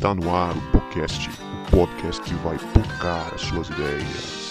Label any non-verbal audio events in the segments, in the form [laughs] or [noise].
Está no ar o podcast, o podcast que vai tocar as suas ideias.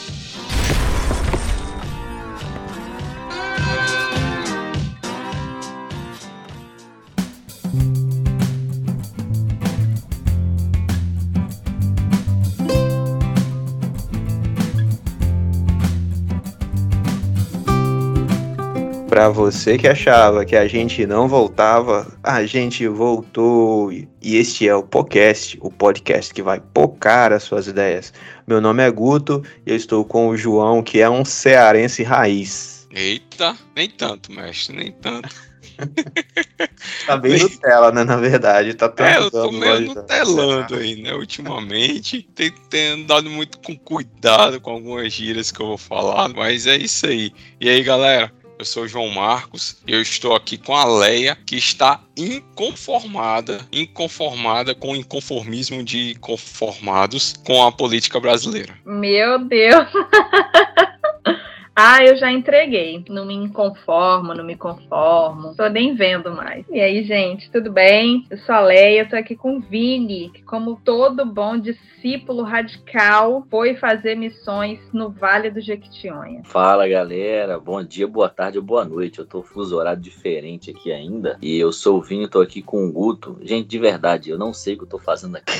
Para você que achava que a gente não voltava, a gente voltou. E este é o podcast, o podcast que vai pocar as suas ideias. Meu nome é Guto e eu estou com o João, que é um cearense raiz. Eita, nem tanto, mestre, nem tanto. [laughs] tá bem Nutella, né? Na verdade, tá É, eu tô meio nutelando aí, né? Ultimamente. Tem, tem andado muito com cuidado com algumas gírias que eu vou falar, mas é isso aí. E aí, galera? Eu sou o João Marcos e eu estou aqui com a Leia, que está inconformada, inconformada com o inconformismo de conformados com a política brasileira. Meu Deus! [laughs] Ah, eu já entreguei. Não me conformo, não me conformo. Tô nem vendo mais. E aí, gente, tudo bem? Eu sou a Leia, eu tô aqui com o Vini, que, como todo bom discípulo radical, foi fazer missões no Vale do Jequitinhonha. Fala, galera. Bom dia, boa tarde ou boa noite. Eu tô fuso horário diferente aqui ainda. E eu sou o Vini, tô aqui com o Guto. Gente, de verdade, eu não sei o que eu tô fazendo aqui.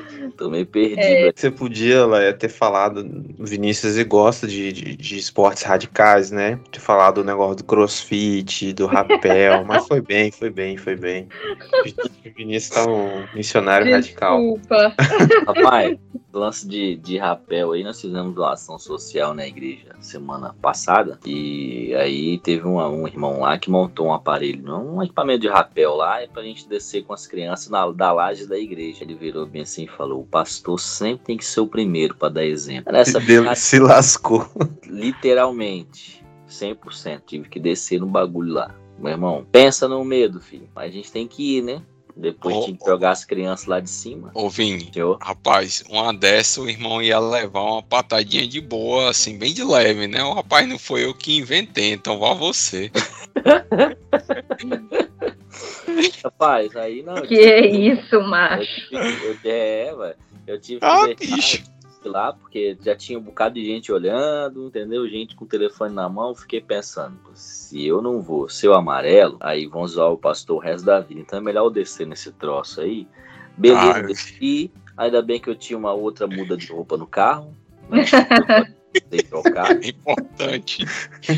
[laughs] [laughs] Tô meio perdido. É. Você podia lá, ter falado, Vinícius, e gosta de, de, de, esportes radicais, né? Ter falado do negócio do crossfit, do rapel, [laughs] mas foi bem, foi bem, foi bem. O Vinícius tá um missionário Desculpa. radical. Rapaz, lance de, de rapel aí, nós fizemos uma ação social na igreja semana passada. E aí teve uma, um irmão lá que montou um aparelho, um equipamento de rapel lá, é pra gente descer com as crianças na, da laje da igreja. Ele virou bem assim e falou: o pastor sempre tem que ser o primeiro para dar exemplo. Nessa [laughs] Deus se lascou. Literalmente, 100%. Tive que descer no bagulho lá. Meu irmão, pensa no medo, filho. Mas a gente tem que ir, né? Depois oh, de jogar as crianças lá de cima. Ô, Vini, rapaz, uma dessa o irmão ia levar uma patadinha de boa, assim, bem de leve, né? O rapaz não foi eu que inventei, então vá você. [laughs] rapaz, aí não. Que é isso, macho? Eu, eu, é, velho. Eu tive que ah, lá, porque já tinha um bocado de gente olhando, entendeu? Gente com o telefone na mão. Fiquei pensando, se eu não vou ser o amarelo, aí vão zoar o pastor o resto da vida. Então é melhor eu descer nesse troço aí. Beleza, desci. Ainda bem que eu tinha uma outra muda de roupa no carro. Né? [laughs] Tem trocar. [laughs] Importante.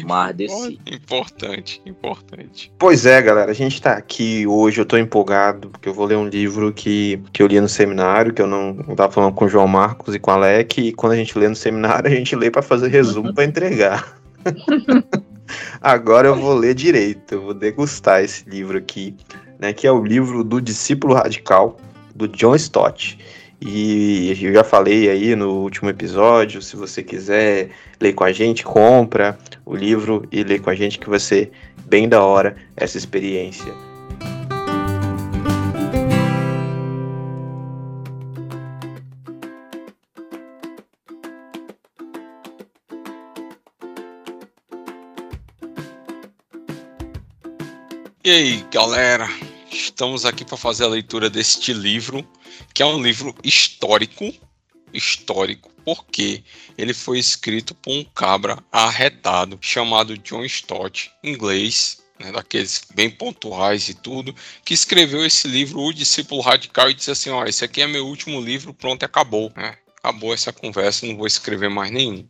Mar desse. Importante, importante. Pois é, galera, a gente tá aqui hoje, eu tô empolgado, porque eu vou ler um livro que, que eu li no seminário, que eu não, não tava falando com o João Marcos e com a Alec, e quando a gente lê no seminário, a gente lê para fazer resumo para entregar. [laughs] Agora eu vou ler direito, eu vou degustar esse livro aqui, né, que é o livro do Discípulo Radical, do John Stott. E eu já falei aí no último episódio, se você quiser ler com a gente, compra o livro e lê com a gente que vai ser bem da hora essa experiência. E aí, galera? Estamos aqui para fazer a leitura deste livro, que é um livro histórico, histórico, porque ele foi escrito por um cabra arretado chamado John Stott, inglês, né, daqueles bem pontuais e tudo, que escreveu esse livro, O Discípulo Radical, e disse assim: ó, esse aqui é meu último livro, pronto, acabou, né? Acabou essa conversa, não vou escrever mais nenhum.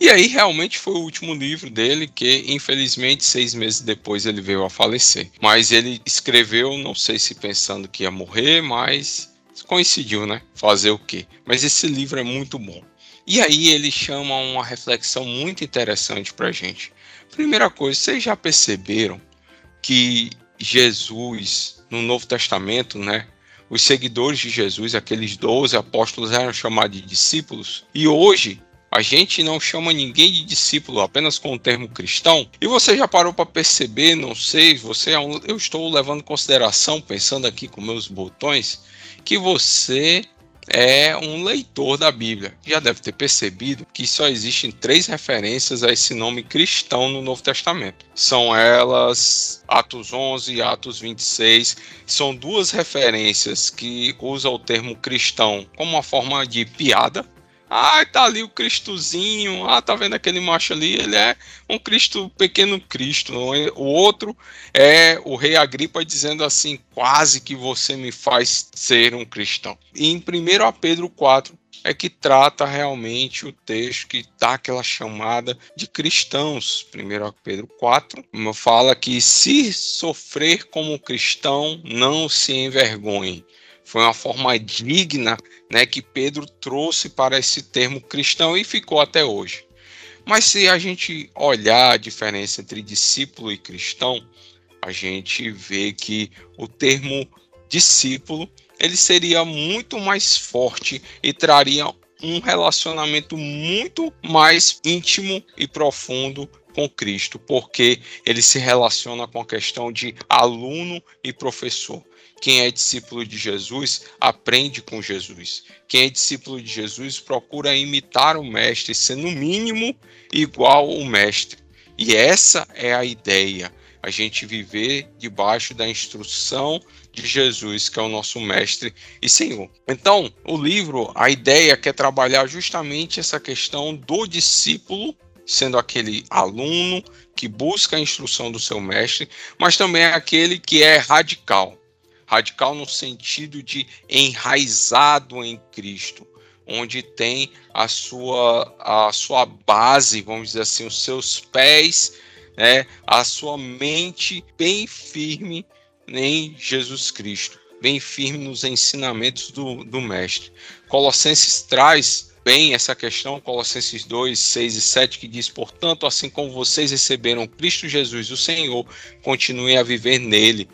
E aí realmente foi o último livro dele, que infelizmente seis meses depois ele veio a falecer. Mas ele escreveu, não sei se pensando que ia morrer, mas coincidiu, né? Fazer o quê? Mas esse livro é muito bom. E aí ele chama uma reflexão muito interessante para gente. Primeira coisa, vocês já perceberam que Jesus, no Novo Testamento, né? Os seguidores de Jesus, aqueles 12 apóstolos, eram chamados de discípulos. E hoje a gente não chama ninguém de discípulo apenas com o termo cristão. E você já parou para perceber, não sei, você é um, eu estou levando em consideração, pensando aqui com meus botões, que você é um leitor da Bíblia. Já deve ter percebido que só existem três referências a esse nome cristão no Novo Testamento. São elas Atos 11 e Atos 26. São duas referências que usam o termo cristão como uma forma de piada ah, tá ali o Cristozinho. Ah, tá vendo aquele macho ali? Ele é um Cristo, pequeno Cristo. O outro é o rei Agripa dizendo assim: quase que você me faz ser um cristão. E em 1 Pedro 4 é que trata realmente o texto que dá aquela chamada de cristãos. 1 Pedro 4 fala que se sofrer como cristão, não se envergonhe foi uma forma digna né, que Pedro trouxe para esse termo cristão e ficou até hoje. Mas se a gente olhar a diferença entre discípulo e cristão, a gente vê que o termo discípulo ele seria muito mais forte e traria um relacionamento muito mais íntimo e profundo com Cristo, porque ele se relaciona com a questão de aluno e professor. Quem é discípulo de Jesus aprende com Jesus. Quem é discípulo de Jesus procura imitar o Mestre, ser no mínimo igual o Mestre. E essa é a ideia, a gente viver debaixo da instrução de Jesus, que é o nosso Mestre e Senhor. Então, o livro, a ideia quer trabalhar justamente essa questão do discípulo sendo aquele aluno que busca a instrução do seu mestre, mas também aquele que é radical, Radical no sentido de enraizado em Cristo, onde tem a sua, a sua base, vamos dizer assim, os seus pés, né, a sua mente bem firme em Jesus Cristo, bem firme nos ensinamentos do, do Mestre. Colossenses traz bem essa questão, Colossenses 2, 6 e 7, que diz: Portanto, assim como vocês receberam Cristo Jesus, o Senhor, continuem a viver nele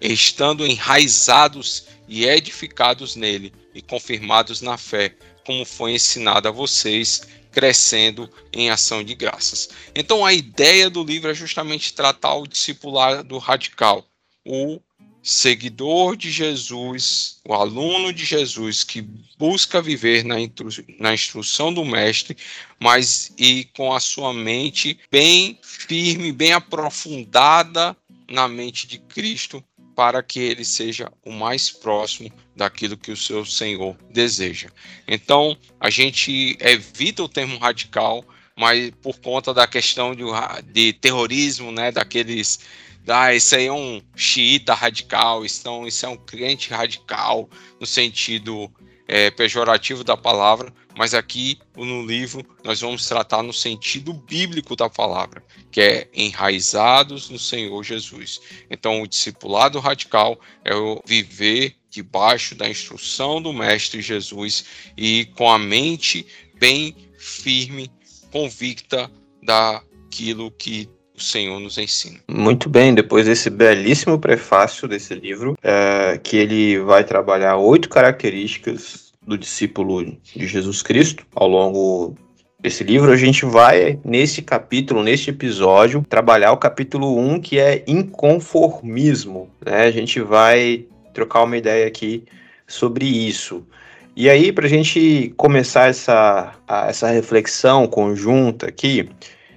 estando enraizados e edificados nele e confirmados na fé, como foi ensinado a vocês, crescendo em ação de graças. Então a ideia do livro é justamente tratar o discipulado radical, o seguidor de Jesus, o aluno de Jesus que busca viver na, instru na instrução do mestre, mas e com a sua mente bem firme, bem aprofundada na mente de Cristo, para que ele seja o mais próximo daquilo que o seu Senhor deseja. Então, a gente evita o termo radical, mas por conta da questão de, de terrorismo, né, daqueles ah, esse aí é um xiita radical, isso é um crente radical, no sentido é, pejorativo da palavra, mas aqui no livro nós vamos tratar no sentido bíblico da palavra, que é enraizados no Senhor Jesus. Então, o discipulado radical é o viver debaixo da instrução do Mestre Jesus e com a mente bem firme, convicta daquilo que o Senhor nos ensina. Muito bem, depois desse belíssimo prefácio desse livro, é, que ele vai trabalhar oito características do discípulo de Jesus Cristo ao longo desse livro, a gente vai, nesse capítulo, neste episódio, trabalhar o capítulo 1, que é inconformismo. Né? A gente vai trocar uma ideia aqui sobre isso. E aí, para a gente começar essa, essa reflexão conjunta aqui,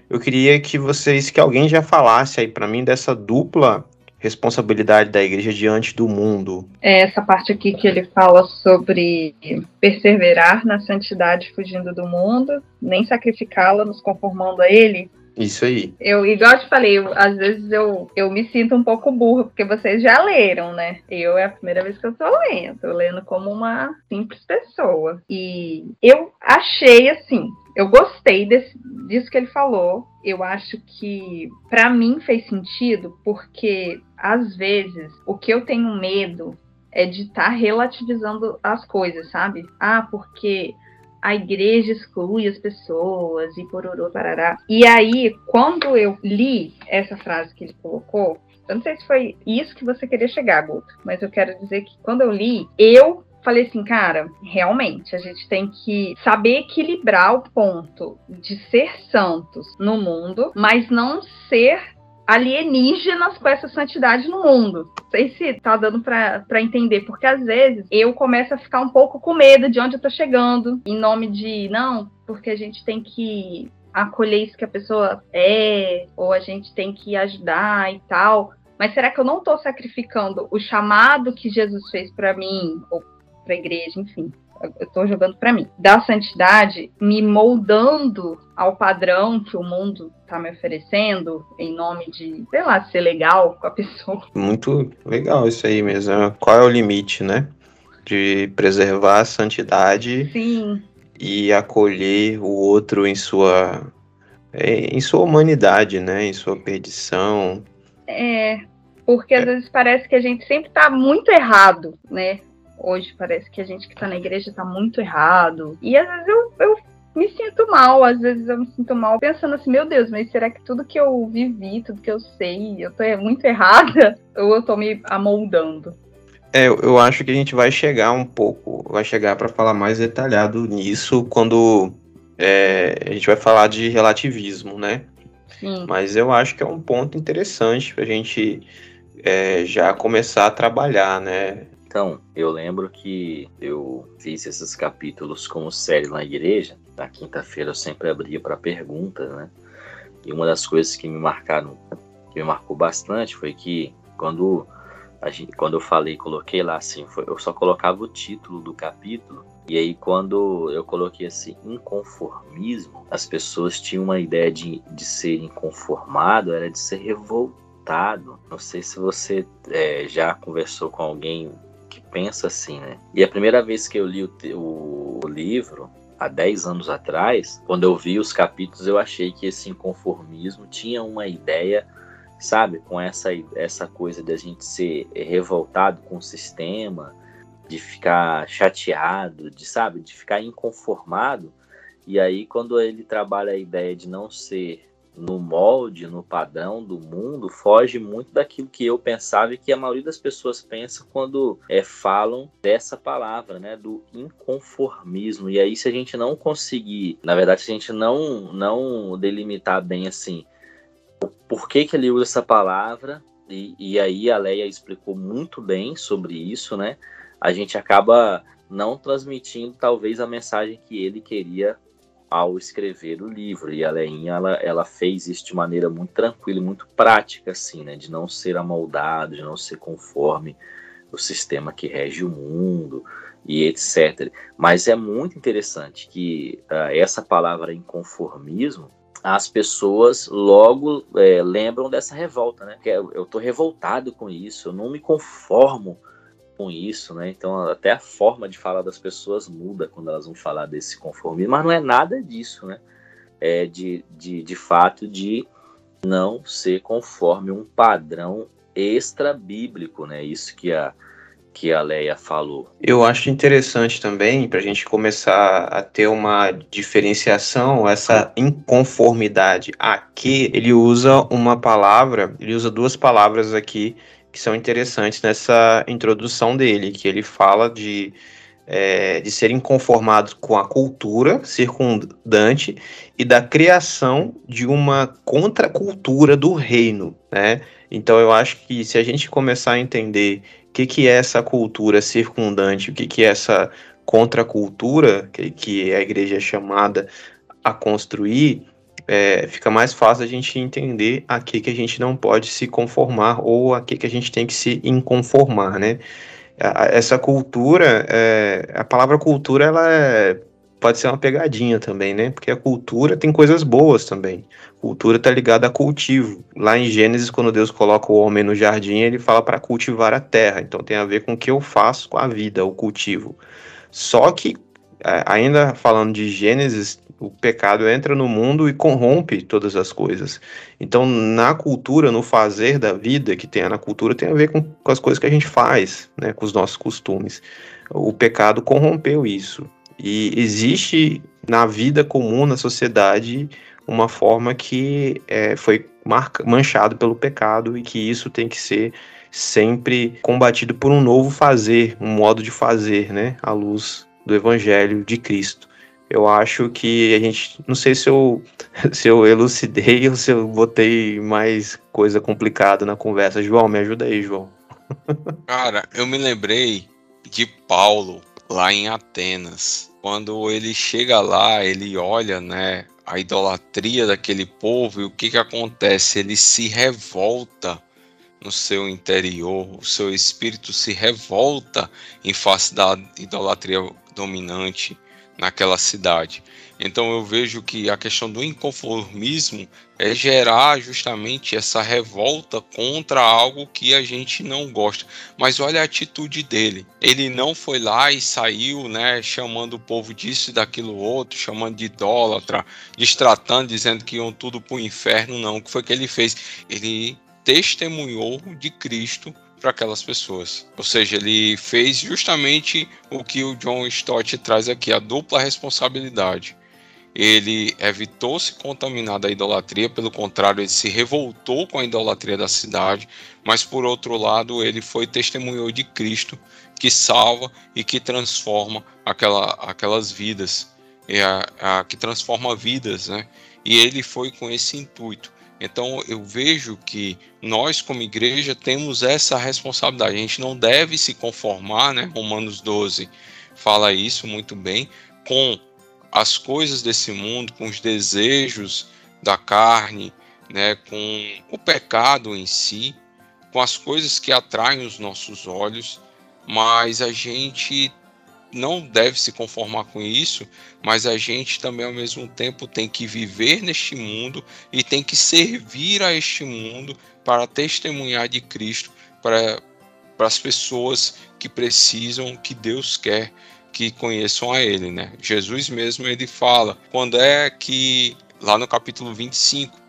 eu queria que vocês, que alguém já falasse aí para mim dessa dupla responsabilidade da igreja diante do mundo. É essa parte aqui que ele fala sobre perseverar na santidade fugindo do mundo, nem sacrificá-la, nos conformando a ele. Isso aí. Eu, igual eu te falei, eu, às vezes eu, eu me sinto um pouco burra, porque vocês já leram, né? Eu é a primeira vez que eu tô lendo. Tô lendo como uma simples pessoa. E eu achei assim, eu gostei desse, disso que ele falou. Eu acho que para mim fez sentido, porque às vezes o que eu tenho medo é de estar tá relativizando as coisas, sabe? Ah, porque a igreja exclui as pessoas e pororô, parará. E aí, quando eu li essa frase que ele colocou, eu não sei se foi isso que você queria chegar, Guto, mas eu quero dizer que quando eu li, eu falei assim, cara, realmente a gente tem que saber equilibrar o ponto de ser santos no mundo, mas não ser alienígenas com essa santidade no mundo. Não sei se tá dando para entender, porque às vezes eu começo a ficar um pouco com medo de onde eu tô chegando, em nome de, não, porque a gente tem que acolher isso que a pessoa é, ou a gente tem que ajudar e tal. Mas será que eu não estou sacrificando o chamado que Jesus fez para mim, ou para a igreja, enfim? Eu estou jogando para mim, da santidade, me moldando ao padrão que o mundo está me oferecendo, em nome de, sei lá, ser legal com a pessoa. Muito legal isso aí mesmo. Qual é o limite, né? De preservar a santidade Sim. e acolher o outro em sua é, em sua humanidade, né? Em sua perdição. É, porque às vezes parece que a gente sempre está muito errado, né? Hoje parece que a gente que está na igreja está muito errado. E às vezes eu, eu me sinto mal, às vezes eu me sinto mal pensando assim, meu Deus, mas será que tudo que eu vivi, tudo que eu sei, eu tô muito errada? [laughs] Ou eu tô me amoldando? É, eu acho que a gente vai chegar um pouco, vai chegar para falar mais detalhado nisso quando é, a gente vai falar de relativismo, né? Sim. Mas eu acho que é um ponto interessante para a gente é, já começar a trabalhar, né? Então, eu lembro que eu fiz esses capítulos como série na igreja. Na quinta-feira eu sempre abria para perguntas, né? E uma das coisas que me marcaram, que me marcou bastante, foi que quando a gente, quando eu falei, coloquei lá assim, foi, eu só colocava o título do capítulo e aí, quando eu coloquei assim, inconformismo, as pessoas tinham uma ideia de, de ser inconformado, era de ser revoltado. Não sei se você é, já conversou com alguém pensa assim, né? E a primeira vez que eu li o, o, o livro, há 10 anos atrás, quando eu vi os capítulos, eu achei que esse inconformismo tinha uma ideia sabe, com essa essa coisa de a gente ser revoltado com o sistema, de ficar chateado, de sabe, de ficar inconformado. E aí quando ele trabalha a ideia de não ser no molde, no padrão do mundo, foge muito daquilo que eu pensava e que a maioria das pessoas pensa quando é, falam dessa palavra, né, do inconformismo. E aí se a gente não conseguir, na verdade, se a gente não não delimitar bem assim, por que que ele usa essa palavra? E, e aí a Leia explicou muito bem sobre isso, né? a gente acaba não transmitindo talvez a mensagem que ele queria ao escrever o livro. E a Leinha, ela, ela fez isso de maneira muito tranquila e muito prática, assim, né? De não ser amoldado, de não ser conforme o sistema que rege o mundo e etc. Mas é muito interessante que uh, essa palavra inconformismo, as pessoas logo é, lembram dessa revolta, né? Que eu estou revoltado com isso, eu não me conformo com isso, né? Então até a forma de falar das pessoas muda quando elas vão falar desse conformismo, mas não é nada disso, né? É de, de, de fato de não ser conforme um padrão extra bíblico, né? Isso que a que a Leia falou. Eu acho interessante também para a gente começar a ter uma diferenciação, essa inconformidade. Aqui ele usa uma palavra, ele usa duas palavras aqui que são interessantes nessa introdução dele, que ele fala de, é, de ser inconformado com a cultura circundante e da criação de uma contracultura do reino, né? Então eu acho que se a gente começar a entender o que, que é essa cultura circundante, o que, que é essa contracultura que, que a igreja é chamada a construir, é, fica mais fácil a gente entender a que, que a gente não pode se conformar ou a que, que a gente tem que se inconformar, né? Essa cultura, é, a palavra cultura, ela é, pode ser uma pegadinha também, né? Porque a cultura tem coisas boas também. Cultura está ligada a cultivo. Lá em Gênesis, quando Deus coloca o homem no jardim, ele fala para cultivar a terra. Então tem a ver com o que eu faço com a vida, o cultivo. Só que, é, ainda falando de Gênesis, o pecado entra no mundo e corrompe todas as coisas. Então, na cultura, no fazer da vida que tem na cultura, tem a ver com, com as coisas que a gente faz, né, com os nossos costumes. O pecado corrompeu isso. E existe na vida comum, na sociedade, uma forma que é, foi marca, manchado pelo pecado e que isso tem que ser sempre combatido por um novo fazer, um modo de fazer, né, à luz do Evangelho de Cristo. Eu acho que a gente. Não sei se eu, [laughs] se eu elucidei ou se eu botei mais coisa complicada na conversa. João, me ajuda aí, João. [laughs] Cara, eu me lembrei de Paulo lá em Atenas. Quando ele chega lá, ele olha, né, a idolatria daquele povo e o que que acontece? Ele se revolta no seu interior, o seu espírito se revolta em face da idolatria dominante naquela cidade. Então eu vejo que a questão do inconformismo é gerar justamente essa revolta contra algo que a gente não gosta. Mas olha a atitude dele. Ele não foi lá e saiu, né, chamando o povo disso e daquilo outro, chamando de idólatra, distratando, dizendo que iam tudo para o inferno. Não, o que foi que ele fez? Ele testemunhou de Cristo para aquelas pessoas. Ou seja, ele fez justamente o que o John Stott traz aqui, a dupla responsabilidade. Ele evitou se contaminar da idolatria, pelo contrário, ele se revoltou com a idolatria da cidade, mas por outro lado, ele foi testemunhou de Cristo, que salva e que transforma aquela, aquelas vidas, e a, a, que transforma vidas, né? E ele foi com esse intuito então eu vejo que nós, como igreja, temos essa responsabilidade. A gente não deve se conformar, né? Romanos 12 fala isso muito bem, com as coisas desse mundo, com os desejos da carne, né? com o pecado em si, com as coisas que atraem os nossos olhos, mas a gente não deve se conformar com isso, mas a gente também ao mesmo tempo tem que viver neste mundo e tem que servir a este mundo para testemunhar de Cristo para, para as pessoas que precisam, que Deus quer que conheçam a Ele, né? Jesus mesmo ele fala quando é que lá no capítulo 25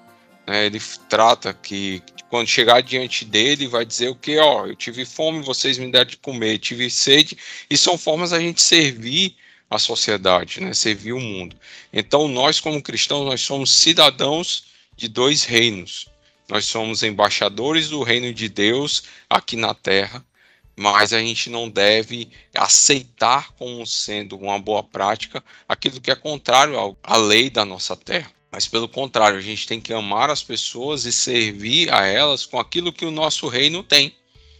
né, ele trata que quando chegar diante dele, vai dizer o que? Ó, eu tive fome, vocês me deram de comer, tive sede, e são formas da gente servir a sociedade, né? servir o mundo. Então, nós, como cristãos, nós somos cidadãos de dois reinos. Nós somos embaixadores do reino de Deus aqui na terra, mas a gente não deve aceitar como sendo uma boa prática aquilo que é contrário à lei da nossa terra. Mas pelo contrário, a gente tem que amar as pessoas e servir a elas com aquilo que o nosso reino tem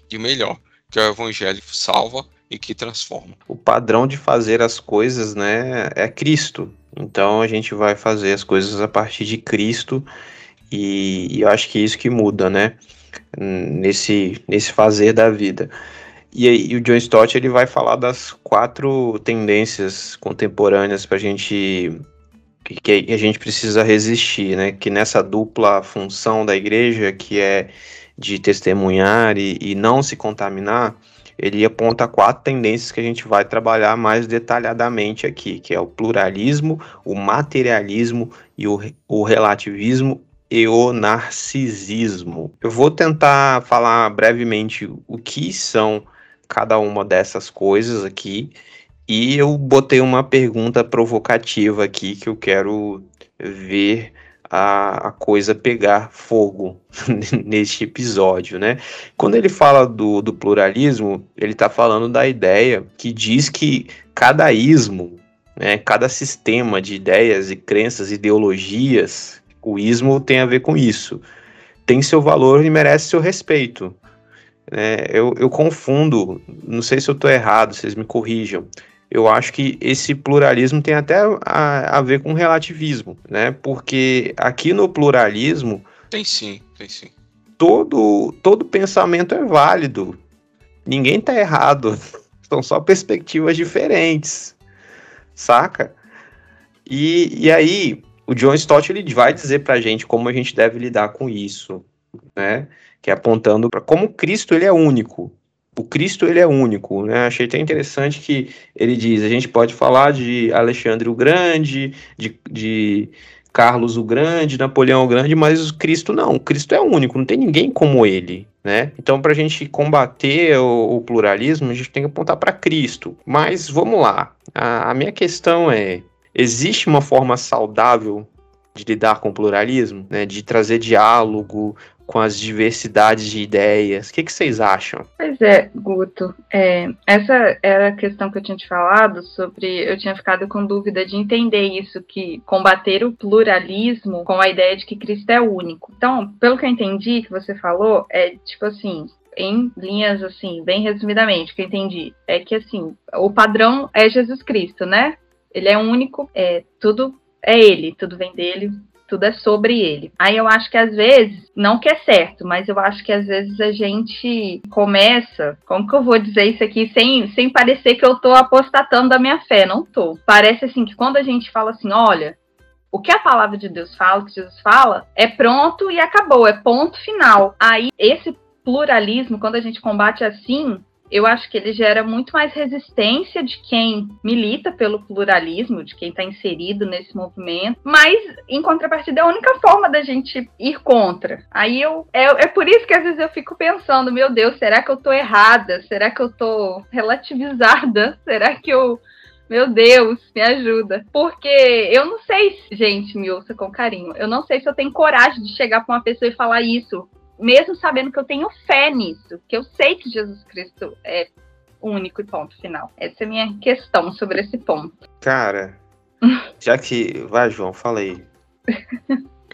de melhor, que é o evangelho que salva e que transforma. O padrão de fazer as coisas, né, é Cristo. Então a gente vai fazer as coisas a partir de Cristo e, e eu acho que é isso que muda, né, nesse nesse fazer da vida. E, e o John Stott ele vai falar das quatro tendências contemporâneas para a gente que, que a gente precisa resistir, né? Que nessa dupla função da igreja, que é de testemunhar e, e não se contaminar, ele aponta quatro tendências que a gente vai trabalhar mais detalhadamente aqui, que é o pluralismo, o materialismo e o, o relativismo e o narcisismo. Eu vou tentar falar brevemente o que são cada uma dessas coisas aqui e eu botei uma pergunta provocativa aqui que eu quero ver a, a coisa pegar fogo [laughs] neste episódio, né? Quando ele fala do, do pluralismo, ele está falando da ideia que diz que cada ismo, né, cada sistema de ideias e crenças, ideologias, o ismo tem a ver com isso, tem seu valor e merece seu respeito. É, eu, eu confundo, não sei se eu estou errado, vocês me corrijam eu acho que esse pluralismo tem até a, a, ver com relativismo, né? Porque aqui no pluralismo. Tem sim, tem sim. Todo, todo pensamento é válido. Ninguém está errado. [laughs] São só perspectivas diferentes. Saca? E, e aí, o John Stott ele vai dizer pra gente como a gente deve lidar com isso, né? Que é apontando para como Cristo ele é único o Cristo ele é único, né? Achei até interessante que ele diz, a gente pode falar de Alexandre o Grande, de, de Carlos o Grande, Napoleão o Grande, mas o Cristo não, o Cristo é único, não tem ninguém como ele, né? Então, para a gente combater o, o, pluralismo, a gente tem que apontar para Cristo. Mas vamos lá, a, a minha questão é: existe uma forma saudável de lidar com o pluralismo, né? De trazer diálogo, com as diversidades de ideias. O que, que vocês acham? Pois é, Guto. É, essa era a questão que eu tinha te falado sobre. Eu tinha ficado com dúvida de entender isso, que combater o pluralismo com a ideia de que Cristo é único. Então, pelo que eu entendi que você falou, é tipo assim, em linhas assim, bem resumidamente, que eu entendi, é que assim, o padrão é Jesus Cristo, né? Ele é único, é tudo é ele, tudo vem dele, tudo é sobre ele. Aí eu acho que às vezes, não que é certo, mas eu acho que às vezes a gente começa, como que eu vou dizer isso aqui sem, sem parecer que eu tô apostatando da minha fé, não tô. Parece assim que quando a gente fala assim, olha, o que a palavra de Deus fala, o que Jesus fala, é pronto e acabou, é ponto final. Aí esse pluralismo, quando a gente combate assim, eu acho que ele gera muito mais resistência de quem milita pelo pluralismo, de quem está inserido nesse movimento, mas em contrapartida é a única forma da gente ir contra. Aí eu é, é por isso que às vezes eu fico pensando, meu Deus, será que eu estou errada? Será que eu estou relativizada? [laughs] Será que eu meu Deus, me ajuda. Porque eu não sei, gente, me ouça com carinho. Eu não sei se eu tenho coragem de chegar para uma pessoa e falar isso mesmo sabendo que eu tenho fé nisso, que eu sei que Jesus Cristo é único e ponto final. Essa é a minha questão sobre esse ponto. Cara, [laughs] já que. Vai, João, fala aí.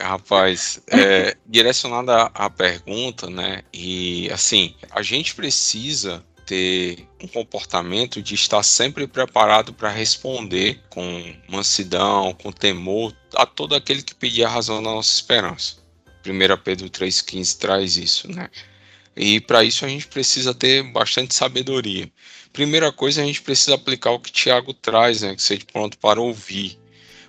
Rapaz, é, direcionada à pergunta, né? E assim, a gente precisa ter um comportamento de estar sempre preparado para responder com mansidão, com temor a todo aquele que pedir a razão da nossa esperança. 1 Pedro 3,15 traz isso, né? E para isso a gente precisa ter bastante sabedoria. Primeira coisa, a gente precisa aplicar o que Tiago traz, né? Que seja pronto para ouvir.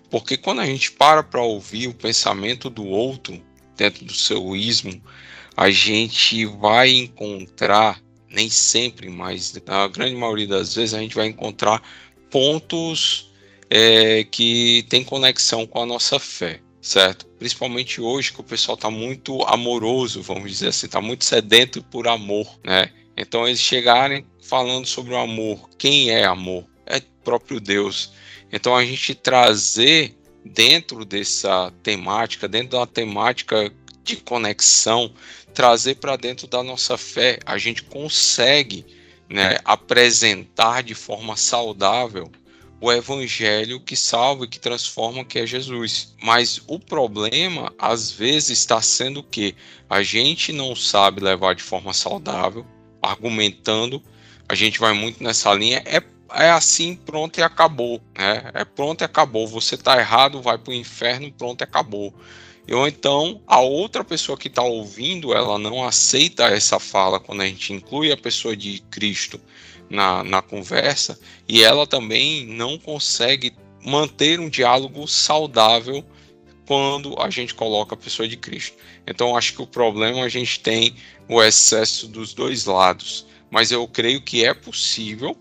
Porque quando a gente para para ouvir o pensamento do outro, dentro do seu ismo, a gente vai encontrar, nem sempre, mas na grande maioria das vezes, a gente vai encontrar pontos é, que têm conexão com a nossa fé certo? Principalmente hoje que o pessoal está muito amoroso, vamos dizer assim, está muito sedento por amor, né? Então eles chegarem falando sobre o amor, quem é amor? É próprio Deus. Então a gente trazer dentro dessa temática, dentro da temática de conexão, trazer para dentro da nossa fé, a gente consegue né, apresentar de forma saudável o evangelho que salva e que transforma, que é Jesus. Mas o problema, às vezes, está sendo que a gente não sabe levar de forma saudável, argumentando, a gente vai muito nessa linha, é, é assim, pronto e acabou. Né? É pronto e acabou. Você está errado, vai para o inferno, pronto e acabou. Ou então a outra pessoa que está ouvindo, ela não aceita essa fala quando a gente inclui a pessoa de Cristo na, na conversa e ela também não consegue manter um diálogo saudável quando a gente coloca a pessoa de Cristo. Então acho que o problema a gente tem o excesso dos dois lados, mas eu creio que é possível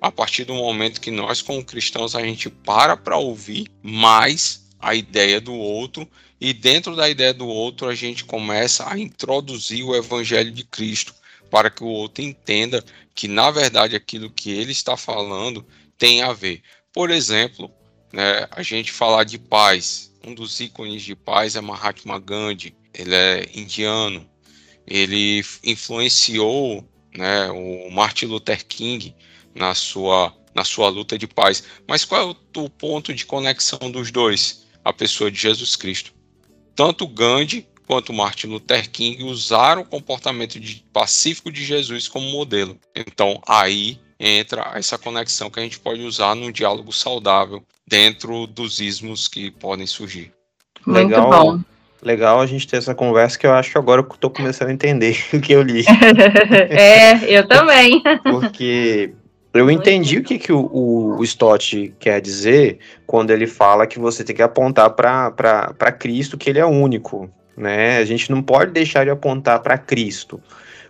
a partir do momento que nós como cristãos a gente para para ouvir mais a ideia do outro e dentro da ideia do outro a gente começa a introduzir o evangelho de Cristo para que o outro entenda que, na verdade, aquilo que ele está falando tem a ver. Por exemplo, né, a gente falar de paz. Um dos ícones de paz é Mahatma Gandhi. Ele é indiano. Ele influenciou né, o Martin Luther King na sua, na sua luta de paz. Mas qual é o, o ponto de conexão dos dois? A pessoa de Jesus Cristo. Tanto Gandhi quanto Martin Luther King usaram o comportamento de, pacífico de Jesus como modelo. Então, aí entra essa conexão que a gente pode usar num diálogo saudável dentro dos ismos que podem surgir. Muito legal, bom. Legal a gente ter essa conversa que eu acho que agora eu estou começando a entender [laughs] o que eu li. [laughs] é, eu também. Porque eu entendi o que, que o, o, o Stott quer dizer quando ele fala que você tem que apontar para Cristo que ele é único né? A gente não pode deixar de apontar para Cristo,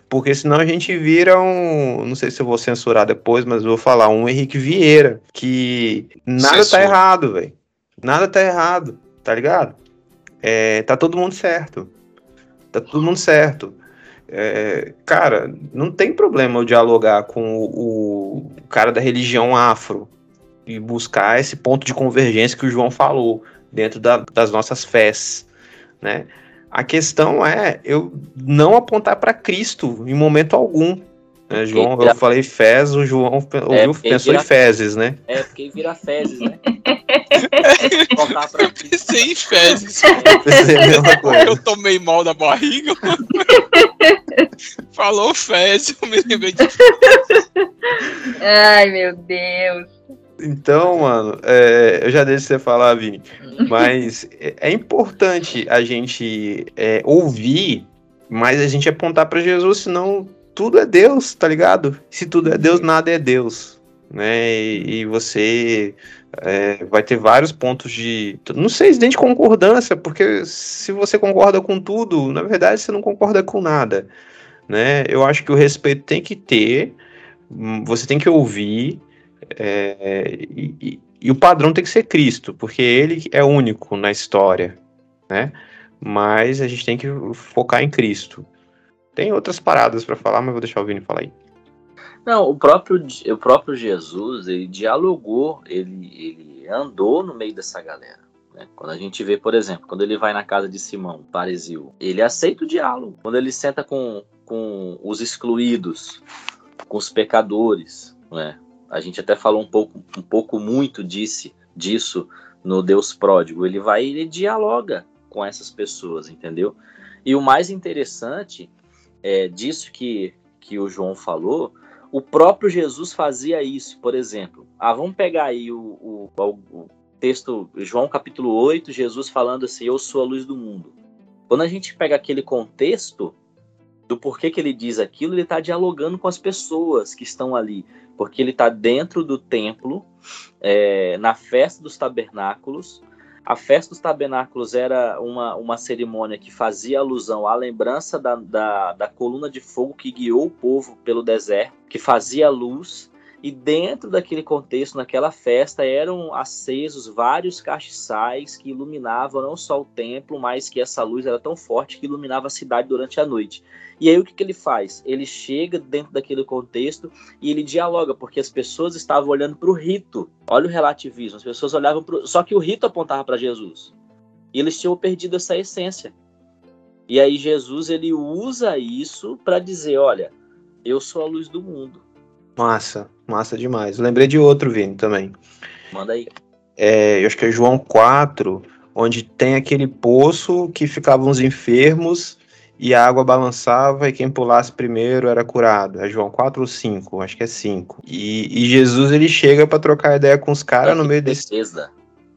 porque senão a gente vira um, não sei se eu vou censurar depois, mas eu vou falar um Henrique Vieira, que nada Censura. tá errado, velho. Nada tá errado, tá ligado? É, tá todo mundo certo. Tá todo mundo certo. É, cara, não tem problema eu dialogar com o, o cara da religião afro e buscar esse ponto de convergência que o João falou dentro da, das nossas fés, né? A questão é eu não apontar para Cristo em momento algum. Né, João, vira... eu falei fezes, o João ouviu, é, pensou vira... em fezes, né? É, porque vira fezes, né? [laughs] [laughs] eu pensei em fezes. Eu, pensei eu tomei mal da barriga. Falou fezes, eu me lembrei de. Ai, meu Deus. Então, mano, é, eu já deixo você falar, Vini, [laughs] mas é, é importante a gente é, ouvir, mas a gente apontar para Jesus, senão tudo é Deus, tá ligado? Se tudo é Deus, nada é Deus, né? E, e você é, vai ter vários pontos de, não sei se de concordância, porque se você concorda com tudo, na verdade você não concorda com nada, né? Eu acho que o respeito tem que ter, você tem que ouvir, é, e, e, o padrão tem que ser Cristo, porque ele é único na história, né? Mas a gente tem que focar em Cristo. Tem outras paradas para falar, mas vou deixar o Vini falar aí. Não, o próprio, o próprio Jesus, ele dialogou, ele, ele andou no meio dessa galera. Né? Quando a gente vê, por exemplo, quando ele vai na casa de Simão, Paresil, ele aceita o diálogo. Quando ele senta com, com os excluídos, com os pecadores, né? A gente até falou um pouco, um pouco muito disse, disso no Deus Pródigo. Ele vai e ele dialoga com essas pessoas, entendeu? E o mais interessante é, disso que, que o João falou, o próprio Jesus fazia isso, por exemplo. Ah, vamos pegar aí o, o, o texto, João capítulo 8, Jesus falando assim: Eu sou a luz do mundo. Quando a gente pega aquele contexto do porquê que ele diz aquilo, ele está dialogando com as pessoas que estão ali porque ele está dentro do templo, é, na festa dos tabernáculos. A festa dos tabernáculos era uma, uma cerimônia que fazia alusão à lembrança da, da, da coluna de fogo que guiou o povo pelo deserto, que fazia luz e dentro daquele contexto, naquela festa, eram acesos vários castiçais que iluminavam não só o templo, mas que essa luz era tão forte que iluminava a cidade durante a noite. E aí o que, que ele faz? Ele chega dentro daquele contexto e ele dialoga, porque as pessoas estavam olhando para o rito. Olha o relativismo, as pessoas olhavam para Só que o rito apontava para Jesus. E eles tinham perdido essa essência. E aí Jesus ele usa isso para dizer, olha, eu sou a luz do mundo. Massa, massa demais. lembrei de outro, Vini, também. Manda aí. É, eu acho que é João 4, onde tem aquele poço que ficavam os enfermos e a água balançava e quem pulasse primeiro era curado. É João 4 ou 5? Acho que é 5. E, e, Jesus ele chega para trocar ideia com os caras é no meio desse. Betesda.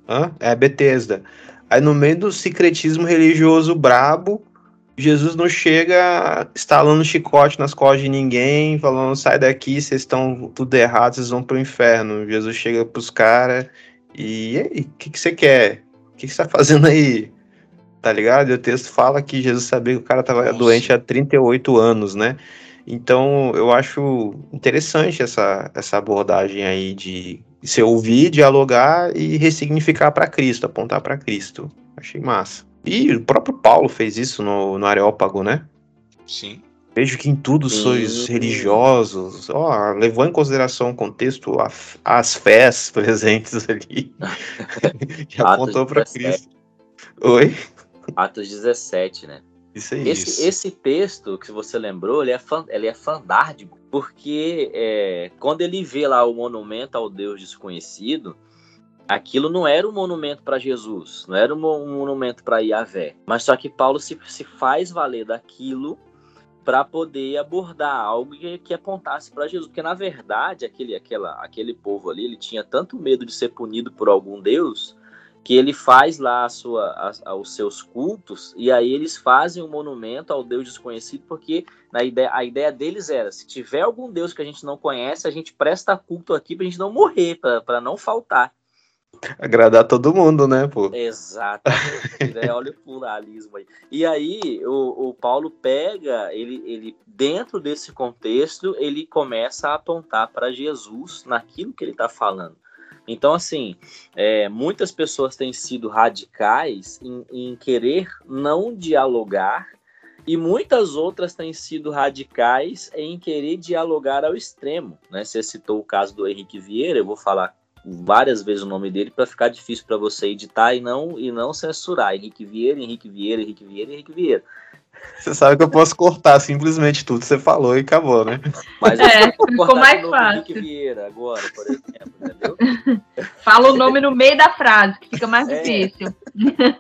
Hã? É Betesda. Aí no meio do secretismo religioso brabo, Jesus não chega estalando chicote nas costas de ninguém, falando sai daqui, vocês estão tudo errado, vocês vão pro inferno. Jesus chega pros caras e, e aí, o que, que você quer? O que, que você tá fazendo aí? Tá ligado? E o texto fala que Jesus sabia que o cara tava Nossa. doente há 38 anos, né? Então eu acho interessante essa, essa abordagem aí de se ouvir, dialogar e ressignificar para Cristo, apontar para Cristo. Achei massa. E o próprio Paulo fez isso no, no Areópago, né? Sim. Vejo que em tudo sois religiosos. Ó, levou em consideração o contexto, a, as fés [laughs] presentes ali. [laughs] que apontou para Cristo. Oi? Atos 17, né? Isso aí. Esse, esse texto que você lembrou, ele é, fan, ele é fandárdico, porque é, quando ele vê lá o monumento ao Deus desconhecido, aquilo não era um monumento para Jesus, não era um monumento para Yahvé, mas só que Paulo se, se faz valer daquilo para poder abordar algo que, que apontasse para Jesus, porque na verdade aquele, aquela, aquele povo ali ele tinha tanto medo de ser punido por algum Deus que ele faz lá a sua, a, os seus cultos e aí eles fazem um monumento ao Deus desconhecido porque na ideia, a ideia deles era se tiver algum Deus que a gente não conhece a gente presta culto aqui para a gente não morrer para não faltar Agradar todo mundo, né, pô? Exatamente. né? [laughs] Olha o pluralismo aí. E aí, o, o Paulo pega, ele, ele, dentro desse contexto, ele começa a apontar para Jesus naquilo que ele está falando. Então, assim, é, muitas pessoas têm sido radicais em, em querer não dialogar e muitas outras têm sido radicais em querer dialogar ao extremo. Né? Você citou o caso do Henrique Vieira, eu vou falar várias vezes o nome dele para ficar difícil para você editar e não e não censurar. Henrique Vieira, Henrique Vieira, Henrique Vieira, Henrique Vieira. Você sabe que eu posso cortar simplesmente tudo que você falou e acabou, né? Mas é, ficou mais fácil. Henrique Vieira agora, por exemplo, entendeu? [laughs] Fala o nome no meio da frase, que fica mais é, difícil.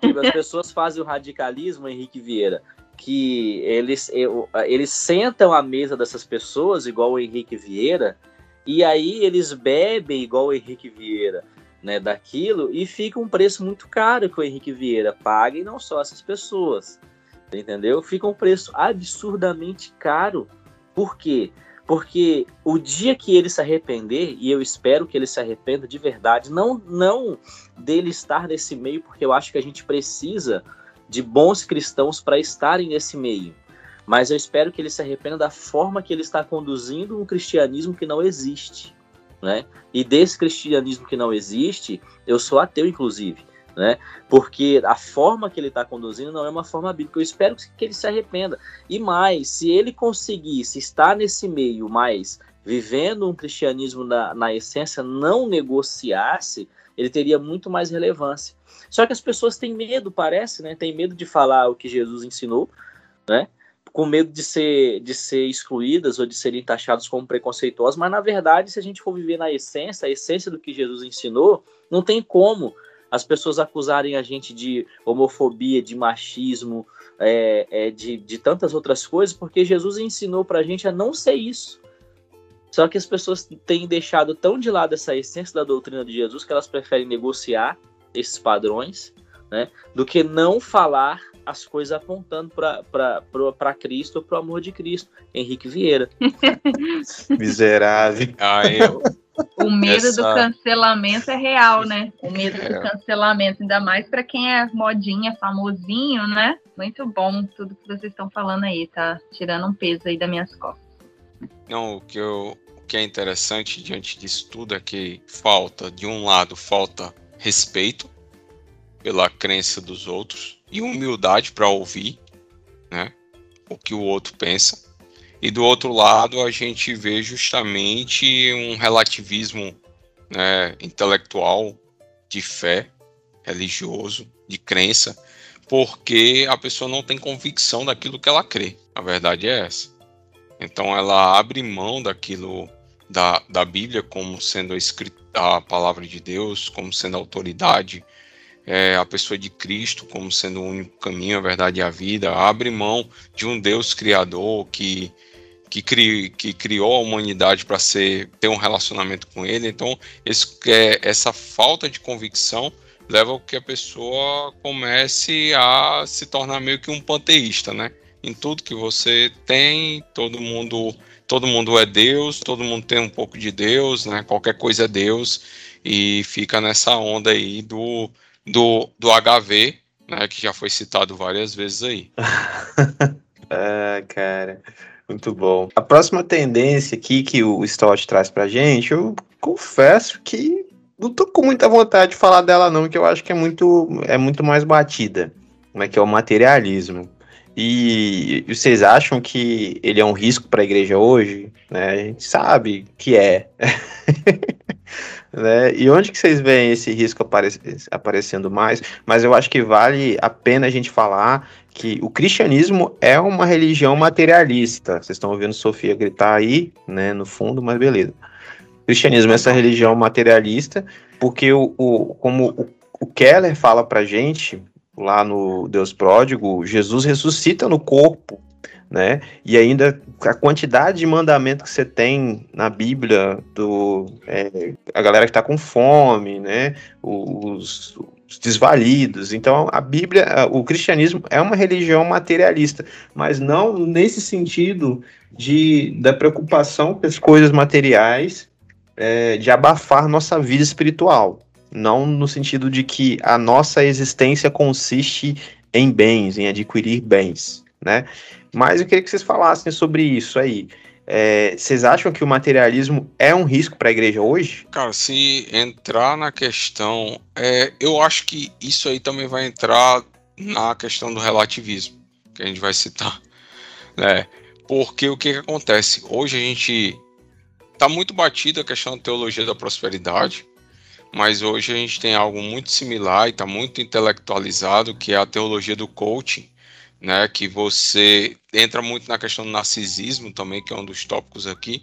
Tipo, as pessoas fazem o radicalismo, Henrique Vieira, que eles, eles sentam à mesa dessas pessoas, igual o Henrique Vieira, e aí eles bebem igual o Henrique Vieira, né, daquilo, e fica um preço muito caro que o Henrique Vieira paga, e não só essas pessoas, entendeu? Fica um preço absurdamente caro. Por quê? Porque o dia que ele se arrepender, e eu espero que ele se arrependa de verdade, não, não dele estar nesse meio, porque eu acho que a gente precisa de bons cristãos para estarem nesse meio. Mas eu espero que ele se arrependa da forma que ele está conduzindo um cristianismo que não existe. Né? E desse cristianismo que não existe, eu sou ateu, inclusive. Né? Porque a forma que ele está conduzindo não é uma forma bíblica. Eu espero que ele se arrependa. E mais, se ele conseguisse estar nesse meio, mais vivendo um cristianismo na, na essência, não negociasse, ele teria muito mais relevância. Só que as pessoas têm medo, parece, né? Tem medo de falar o que Jesus ensinou, né? Com medo de ser, de ser excluídas ou de serem taxados como preconceituosas, mas na verdade, se a gente for viver na essência, a essência do que Jesus ensinou, não tem como as pessoas acusarem a gente de homofobia, de machismo, é, é, de, de tantas outras coisas, porque Jesus ensinou para a gente a não ser isso. Só que as pessoas têm deixado tão de lado essa essência da doutrina de Jesus que elas preferem negociar esses padrões, né, do que não falar as coisas apontando para Cristo, para o amor de Cristo. Henrique Vieira. [laughs] Miserável. Ah, eu. O medo Essa... do cancelamento é real, né? O medo é. do cancelamento, ainda mais para quem é modinha, famosinho, né? Muito bom tudo que vocês estão falando aí, tá tirando um peso aí das minhas costas. Não, o que, eu, o que é interessante diante disso tudo é que falta, de um lado, falta respeito pela crença dos outros e humildade para ouvir né, o que o outro pensa. E do outro lado, a gente vê justamente um relativismo né, intelectual, de fé, religioso, de crença, porque a pessoa não tem convicção daquilo que ela crê. A verdade é essa. Então ela abre mão daquilo da, da Bíblia como sendo a, escrita, a palavra de Deus, como sendo a autoridade, é, a pessoa de Cristo como sendo o único caminho, a verdade e a vida, abre mão de um Deus criador que, que, cri, que criou a humanidade para ter um relacionamento com Ele. Então, esse, é, essa falta de convicção leva a que a pessoa comece a se tornar meio que um panteísta, né? Em tudo que você tem, todo mundo todo mundo é Deus, todo mundo tem um pouco de Deus, né? Qualquer coisa é Deus e fica nessa onda aí do, do, do HV, né? Que já foi citado várias vezes aí. [laughs] ah, cara, muito bom. A próxima tendência aqui que o Stott traz pra gente, eu confesso que não tô com muita vontade de falar dela não, que eu acho que é muito, é muito mais batida, né? Que é o materialismo. E vocês acham que ele é um risco para a igreja hoje? Né? A gente sabe que é. [laughs] né? E onde que vocês veem esse risco apare aparecendo mais? Mas eu acho que vale a pena a gente falar que o cristianismo é uma religião materialista. Vocês estão ouvindo Sofia gritar aí, né, no fundo, mas beleza. O cristianismo é essa religião materialista, porque o, o como o, o Keller fala pra gente, lá no Deus Pródigo, Jesus ressuscita no corpo, né? E ainda a quantidade de mandamento que você tem na Bíblia do é, a galera que está com fome, né? Os, os, desvalidos. Então a Bíblia, o cristianismo é uma religião materialista, mas não nesse sentido de da preocupação com as coisas materiais, é, de abafar nossa vida espiritual. Não no sentido de que a nossa existência consiste em bens, em adquirir bens, né? Mas eu queria que vocês falassem sobre isso aí. É, vocês acham que o materialismo é um risco para a igreja hoje? Cara, se entrar na questão, é, eu acho que isso aí também vai entrar na questão do relativismo, que a gente vai citar. [laughs] Né? Porque o que, que acontece? Hoje a gente está muito batido a questão da teologia da prosperidade, mas hoje a gente tem algo muito similar e está muito intelectualizado, que é a teologia do coaching, né, que você entra muito na questão do narcisismo também, que é um dos tópicos aqui,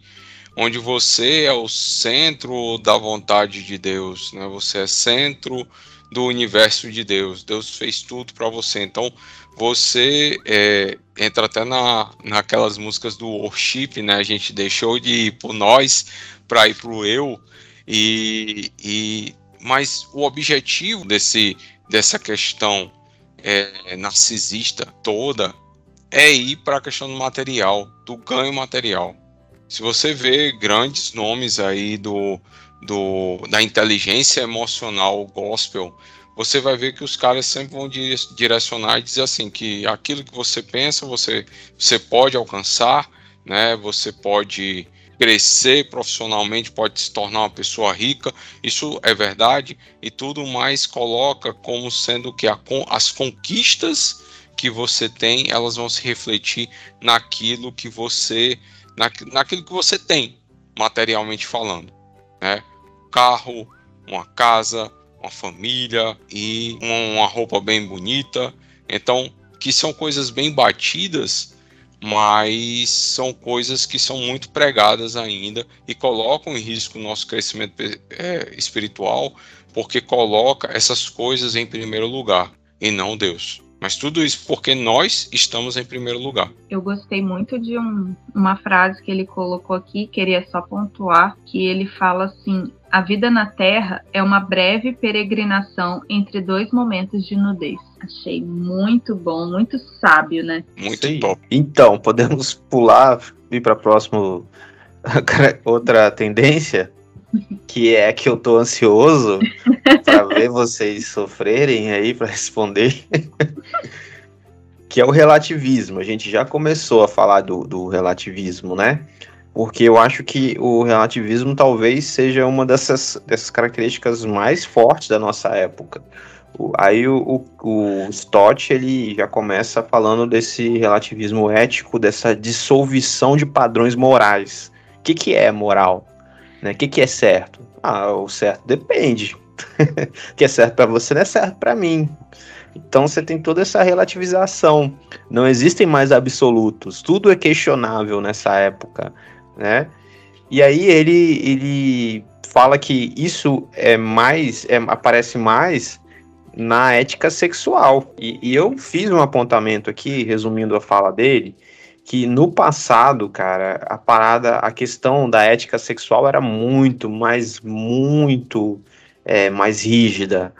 onde você é o centro da vontade de Deus, né, você é centro do universo de Deus, Deus fez tudo para você, então você é, entra até na, naquelas músicas do worship, né, a gente deixou de ir por nós para ir para o eu, e, e, mas o objetivo desse, dessa questão é, narcisista toda é ir para a questão do material, do ganho material. Se você vê grandes nomes aí do, do, da inteligência emocional gospel, você vai ver que os caras sempre vão direcionar e dizer assim que aquilo que você pensa você, você pode alcançar, né? Você pode crescer profissionalmente, pode se tornar uma pessoa rica, isso é verdade, e tudo mais coloca como sendo que a, as conquistas que você tem, elas vão se refletir naquilo que você, na, naquilo que você tem, materialmente falando, né? Carro, uma casa, uma família e uma, uma roupa bem bonita, então que são coisas bem batidas mas são coisas que são muito pregadas ainda e colocam em risco o nosso crescimento é, espiritual, porque coloca essas coisas em primeiro lugar e não Deus. Mas tudo isso porque nós estamos em primeiro lugar. Eu gostei muito de um, uma frase que ele colocou aqui, queria só pontuar, que ele fala assim: a vida na Terra é uma breve peregrinação entre dois momentos de nudez. Achei muito bom, muito sábio, né? Muito Sim. top. Então, podemos pular e para próximo [laughs] outra tendência, que é que eu tô ansioso para [laughs] ver vocês sofrerem aí para responder. que é o relativismo. A gente já começou a falar do, do relativismo, né? porque eu acho que o relativismo talvez seja uma dessas, dessas características mais fortes da nossa época. Aí o, o, o, Stott ele já começa falando desse relativismo ético, dessa dissolução de padrões morais. O que, que é moral? Né? O que, que é certo? Ah, o certo depende. [laughs] o que é certo para você não é certo para mim. Então você tem toda essa relativização. Não existem mais absolutos. Tudo é questionável nessa época né? E aí ele, ele fala que isso é mais, é, aparece mais na ética sexual. E, e, eu fiz um apontamento aqui, resumindo a fala dele, que no passado, cara, a parada, a questão da ética sexual era muito, mas muito é, mais rígida.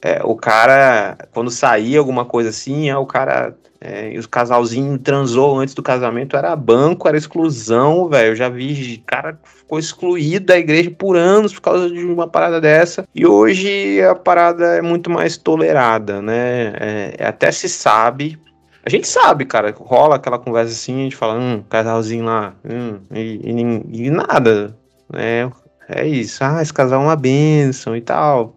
É, o cara, quando saía alguma coisa assim, é, o cara é, o casalzinho transou antes do casamento, era banco, era exclusão, velho. Eu já vi cara ficou excluído da igreja por anos por causa de uma parada dessa. E hoje a parada é muito mais tolerada, né? É, é até se sabe. A gente sabe, cara, rola aquela conversa assim, a gente fala, hum, casalzinho lá, hum, e, e, e nada, né? É isso, ah, esse casal é uma benção e tal.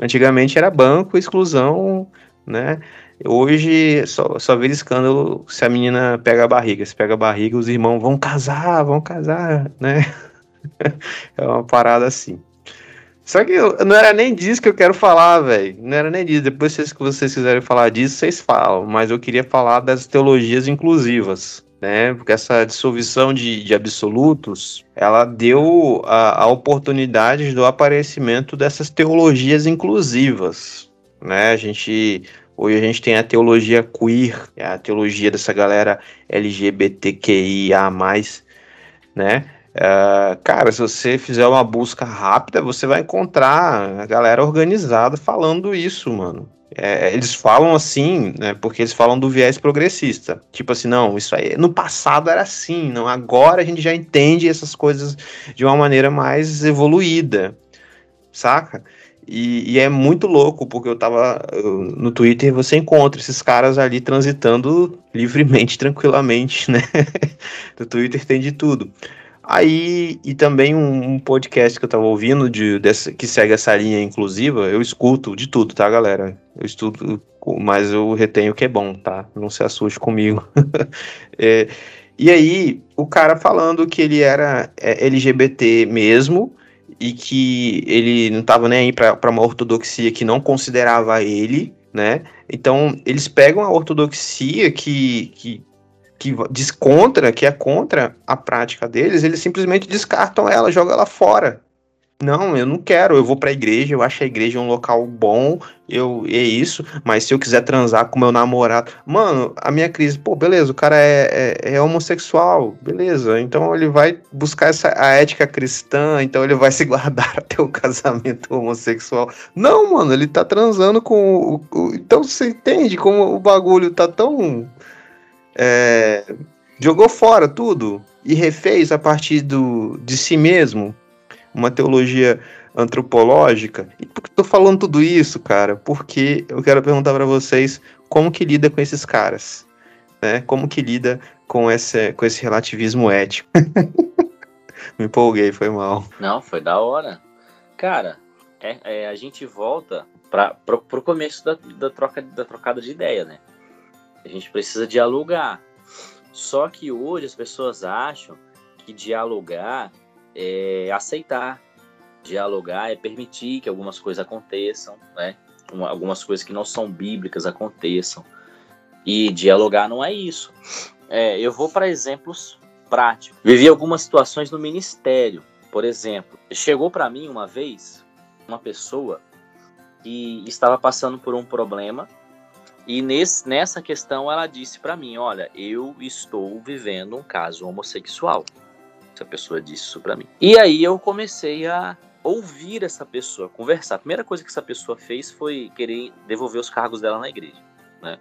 Antigamente era banco, exclusão, né? Hoje só, só vira escândalo se a menina pega a barriga. Se pega a barriga, os irmãos vão casar, vão casar, né? [laughs] é uma parada assim. Só que eu, não era nem disso que eu quero falar, velho. Não era nem disso. Depois, se vocês quiserem falar disso, vocês falam. Mas eu queria falar das teologias inclusivas, né? Porque essa dissolução de, de absolutos, ela deu a, a oportunidade do aparecimento dessas teologias inclusivas, né? A gente Hoje a gente tem a teologia queer, a teologia dessa galera LGBTQIA+, né? Uh, cara, se você fizer uma busca rápida, você vai encontrar a galera organizada falando isso, mano. É, eles falam assim, né, porque eles falam do viés progressista. Tipo assim, não, isso aí no passado era assim, não, agora a gente já entende essas coisas de uma maneira mais evoluída, saca? E, e, é muito louco, porque eu tava eu, no Twitter você encontra esses caras ali transitando livremente, [laughs] tranquilamente, né? [laughs] no Twitter tem de tudo. Aí, e também um, um, podcast que eu tava ouvindo, de, dessa, que segue essa linha inclusiva, eu escuto de tudo, tá, galera? Eu estudo, mas eu retenho o que é bom, tá? Não se assuste comigo. [laughs] é, e aí, o cara falando que ele era é, LGBT mesmo, e que ele não estava nem aí para uma ortodoxia que não considerava ele, né? Então eles pegam a ortodoxia que, que, que diz contra, que é contra a prática deles, eles simplesmente descartam ela, jogam ela fora. Não, eu não quero. Eu vou pra igreja, eu acho a igreja um local bom, eu é isso. Mas se eu quiser transar com meu namorado. Mano, a minha crise, pô, beleza, o cara é, é, é homossexual, beleza. Então ele vai buscar essa, a ética cristã, então ele vai [laughs] se guardar até o casamento homossexual. Não, mano, ele tá transando com. O, o, então você entende como o bagulho tá tão. É, jogou fora tudo e refez a partir do, de si mesmo uma teologia antropológica. E por que tô falando tudo isso, cara? Porque eu quero perguntar para vocês como que lida com esses caras, né? Como que lida com esse, com esse relativismo ético? [laughs] Me empolguei, foi mal. Não, foi da hora. Cara, é, é a gente volta para pro começo da, da, troca, da trocada de ideia, né? A gente precisa dialogar. Só que hoje as pessoas acham que dialogar é aceitar, dialogar, é permitir que algumas coisas aconteçam, né? algumas coisas que não são bíblicas aconteçam. E dialogar não é isso. É, eu vou para exemplos práticos. Vivi algumas situações no ministério. Por exemplo, chegou para mim uma vez uma pessoa que estava passando por um problema e nesse, nessa questão ela disse para mim, olha, eu estou vivendo um caso homossexual essa pessoa disse isso para mim. E aí eu comecei a ouvir essa pessoa, conversar. A primeira coisa que essa pessoa fez foi querer devolver os cargos dela na igreja, né?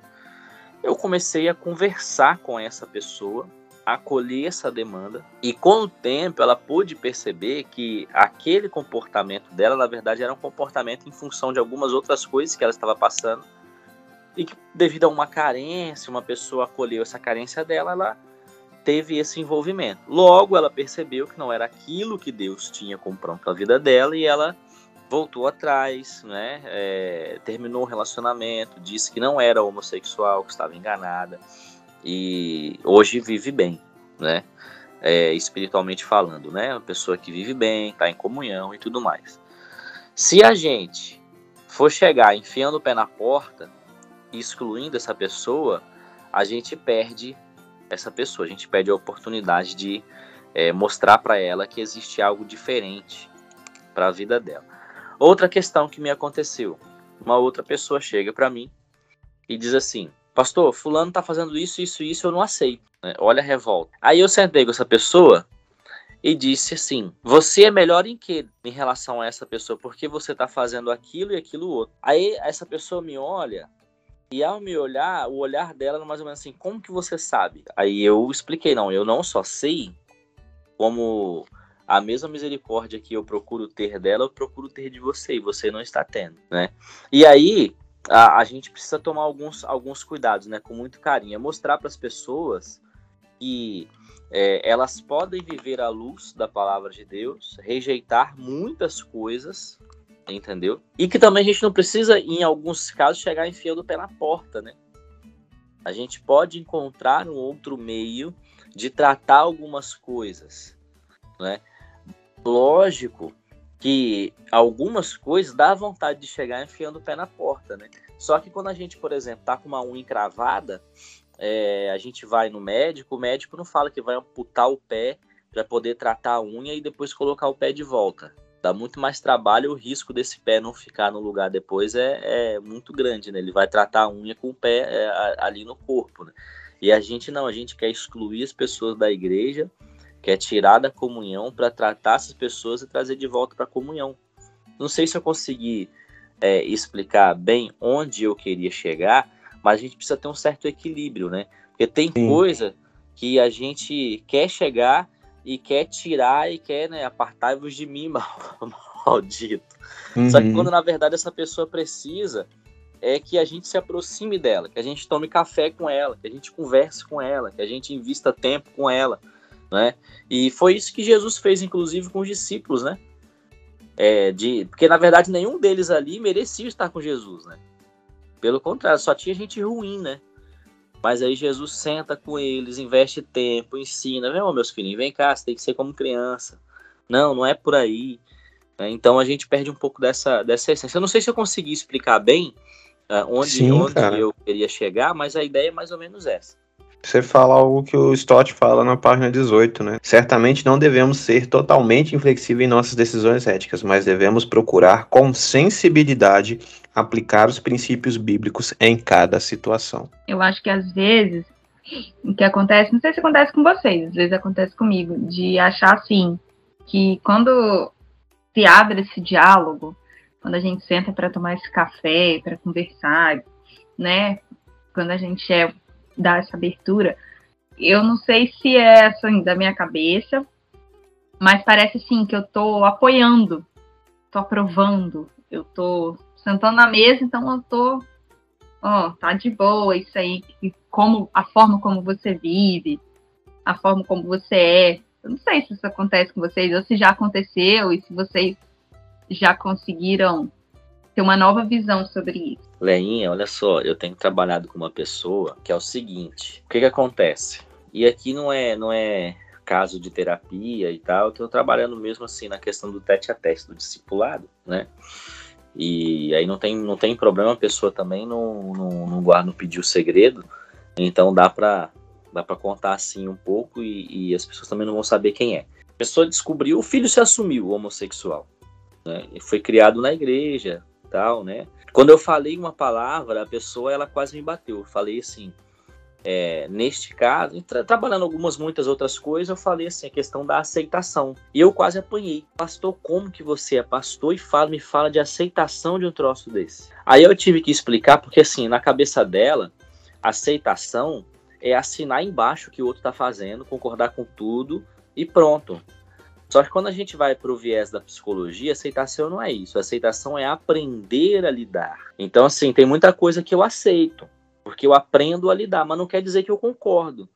Eu comecei a conversar com essa pessoa, acolher essa demanda e com o tempo ela pôde perceber que aquele comportamento dela, na verdade, era um comportamento em função de algumas outras coisas que ela estava passando e que devido a uma carência, uma pessoa acolheu essa carência dela, ela teve esse envolvimento. Logo, ela percebeu que não era aquilo que Deus tinha como pronto para a vida dela e ela voltou atrás, né? É, terminou o relacionamento, disse que não era homossexual, que estava enganada e hoje vive bem, né? É, espiritualmente falando, né? Uma pessoa que vive bem, está em comunhão e tudo mais. Se a gente for chegar enfiando o pé na porta excluindo essa pessoa, a gente perde essa pessoa. A gente pede a oportunidade de é, mostrar para ela que existe algo diferente para a vida dela. Outra questão que me aconteceu: uma outra pessoa chega para mim e diz assim: Pastor, Fulano tá fazendo isso, isso, isso, eu não aceito. Né? Olha a revolta. Aí eu sentei com essa pessoa e disse assim: Você é melhor em que em relação a essa pessoa? Porque você tá fazendo aquilo e aquilo outro. Aí essa pessoa me olha e ao me olhar, o olhar dela era mais ou menos assim: como que você sabe? Aí eu expliquei: não, eu não só sei, como a mesma misericórdia que eu procuro ter dela, eu procuro ter de você, e você não está tendo, né? E aí a, a gente precisa tomar alguns, alguns cuidados, né? Com muito carinho, é mostrar para as pessoas que é, elas podem viver à luz da palavra de Deus, rejeitar muitas coisas, entendeu? E que também a gente não precisa, em alguns casos, chegar enfiando o pé na porta, né? A gente pode encontrar um outro meio de tratar algumas coisas, né? Lógico que algumas coisas dá vontade de chegar enfiando o pé na porta, né? Só que quando a gente, por exemplo, tá com uma unha encravada, é, a gente vai no médico, o médico não fala que vai amputar o pé para poder tratar a unha e depois colocar o pé de volta dá muito mais trabalho, o risco desse pé não ficar no lugar depois é, é muito grande, né? Ele vai tratar a unha com o pé é, ali no corpo, né? E a gente não, a gente quer excluir as pessoas da igreja, quer tirar da comunhão para tratar essas pessoas e trazer de volta para a comunhão. Não sei se eu consegui é, explicar bem onde eu queria chegar, mas a gente precisa ter um certo equilíbrio, né? Porque tem Sim. coisa que a gente quer chegar e quer tirar e quer, né, apartar-vos de mim, [laughs] maldito. Uhum. Só que uhum. quando na verdade essa pessoa precisa é que a gente se aproxime dela, que a gente tome café com ela, que a gente converse com ela, que a gente invista tempo com ela, né? E foi isso que Jesus fez, inclusive, com os discípulos, né? É, de, porque na verdade nenhum deles ali merecia estar com Jesus, né? Pelo contrário, só tinha gente ruim, né? Mas aí Jesus senta com eles, investe tempo, ensina. Vem, meus filhinhos, vem cá, você tem que ser como criança. Não, não é por aí. Né? Então a gente perde um pouco dessa, dessa essência. Eu não sei se eu consegui explicar bem uh, onde, Sim, onde eu queria chegar, mas a ideia é mais ou menos essa. Você fala algo que o Stott fala na página 18, né? Certamente não devemos ser totalmente inflexíveis em nossas decisões éticas, mas devemos procurar com sensibilidade aplicar os princípios bíblicos em cada situação. Eu acho que às vezes o que acontece, não sei se acontece com vocês, às vezes acontece comigo, de achar assim que quando se abre esse diálogo, quando a gente senta para tomar esse café, para conversar, né? Quando a gente é dar essa abertura. Eu não sei se é assim, da minha cabeça, mas parece sim que eu estou apoiando, estou aprovando, eu estou sentando na mesa, então eu estou, ó, tá de boa isso aí, como a forma como você vive, a forma como você é. Eu não sei se isso acontece com vocês ou se já aconteceu e se vocês já conseguiram ter uma nova visão sobre isso. Leinha, olha só, eu tenho trabalhado com uma pessoa que é o seguinte: o que, que acontece? E aqui não é, não é caso de terapia e tal, eu estou trabalhando mesmo assim na questão do tete a teste, do discipulado, né? E aí não tem, não tem problema, a pessoa também não, não, não guarda, não pediu segredo, então dá para dá para contar assim um pouco e, e, as pessoas também não vão saber quem é. A pessoa descobriu, o filho se assumiu homossexual, né? foi criado na igreja, tal, né? Quando eu falei uma palavra, a pessoa ela quase me bateu. Eu falei assim, é, neste caso, tra trabalhando algumas muitas outras coisas, eu falei assim a questão da aceitação. E eu quase apanhei. Pastor, como que você é pastor e fala, me fala de aceitação de um troço desse? Aí eu tive que explicar porque assim, na cabeça dela, aceitação é assinar embaixo o que o outro está fazendo, concordar com tudo e pronto. Só que quando a gente vai para o viés da psicologia, aceitação não é isso. Aceitação é aprender a lidar. Então, assim, tem muita coisa que eu aceito, porque eu aprendo a lidar, mas não quer dizer que eu concordo.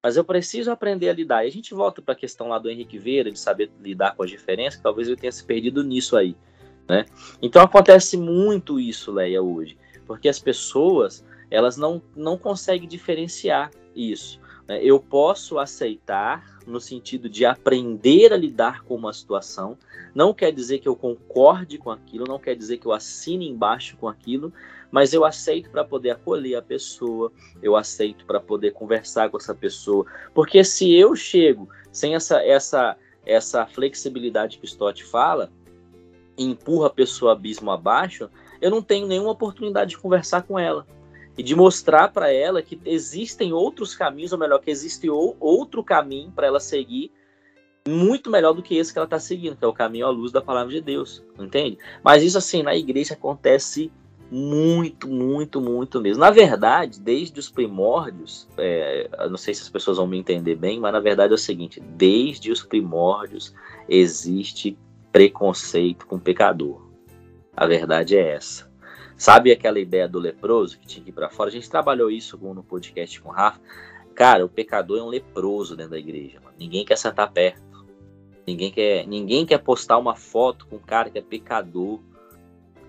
Mas eu preciso aprender a lidar. E a gente volta para a questão lá do Henrique Vieira, de saber lidar com as diferenças, que talvez eu tenha se perdido nisso aí. Né? Então acontece muito isso, Leia, hoje. Porque as pessoas, elas não, não conseguem diferenciar isso. Né? Eu posso aceitar no sentido de aprender a lidar com uma situação. Não quer dizer que eu concorde com aquilo, não quer dizer que eu assine embaixo com aquilo, mas eu aceito para poder acolher a pessoa, eu aceito para poder conversar com essa pessoa. Porque se eu chego sem essa essa essa flexibilidade que Stott fala, e empurra a pessoa abismo abaixo, eu não tenho nenhuma oportunidade de conversar com ela e de mostrar para ela que existem outros caminhos, ou melhor, que existe outro caminho para ela seguir muito melhor do que esse que ela está seguindo, que é o caminho à luz da palavra de Deus, entende? Mas isso assim na igreja acontece muito, muito, muito mesmo. Na verdade, desde os primórdios, é, não sei se as pessoas vão me entender bem, mas na verdade é o seguinte: desde os primórdios existe preconceito com o pecador. A verdade é essa. Sabe aquela ideia do leproso que tinha que ir para fora? A gente trabalhou isso no podcast com o Rafa. Cara, o pecador é um leproso dentro da igreja. Mano. Ninguém quer sentar perto. Ninguém quer, ninguém quer postar uma foto com um cara que é pecador,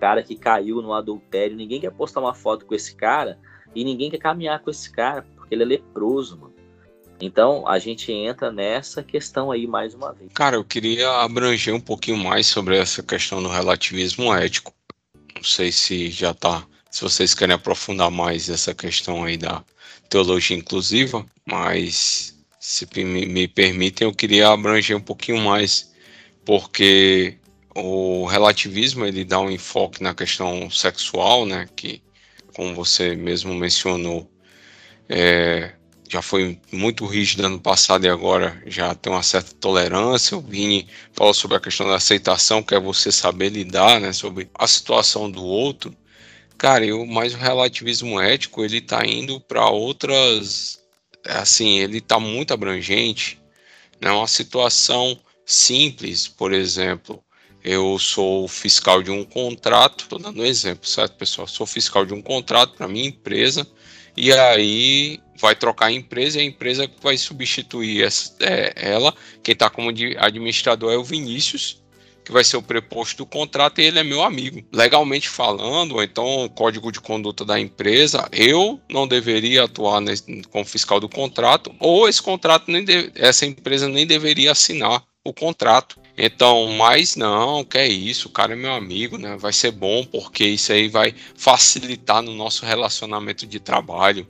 cara que caiu no adultério. Ninguém quer postar uma foto com esse cara e ninguém quer caminhar com esse cara porque ele é leproso, mano. Então a gente entra nessa questão aí mais uma vez. Cara, eu queria abranger um pouquinho mais sobre essa questão do relativismo ético. Não sei se já está, se vocês querem aprofundar mais essa questão aí da teologia inclusiva, mas se me, permitem, eu queria abranger um pouquinho mais, porque o relativismo ele dá um enfoque na questão sexual, né? Que, como você mesmo mencionou, é, já foi muito rígido ano passado e agora já tem uma certa tolerância. O Vini falou sobre a questão da aceitação, que é você saber lidar, né, sobre a situação do outro. Cara, eu, mas o relativismo ético, ele tá indo para outras, assim, ele tá muito abrangente, né, uma situação simples, por exemplo, eu sou fiscal de um contrato, estou dando um exemplo, certo, pessoal? Sou fiscal de um contrato para minha empresa, e aí vai trocar a empresa e a empresa vai substituir essa, é, ela, quem está como administrador é o Vinícius, que vai ser o preposto do contrato e ele é meu amigo. Legalmente falando, então código de conduta da empresa, eu não deveria atuar como fiscal do contrato, ou esse contrato nem de, essa empresa nem deveria assinar o contrato. Então, mas não, que é isso, o cara é meu amigo, né? Vai ser bom porque isso aí vai facilitar no nosso relacionamento de trabalho,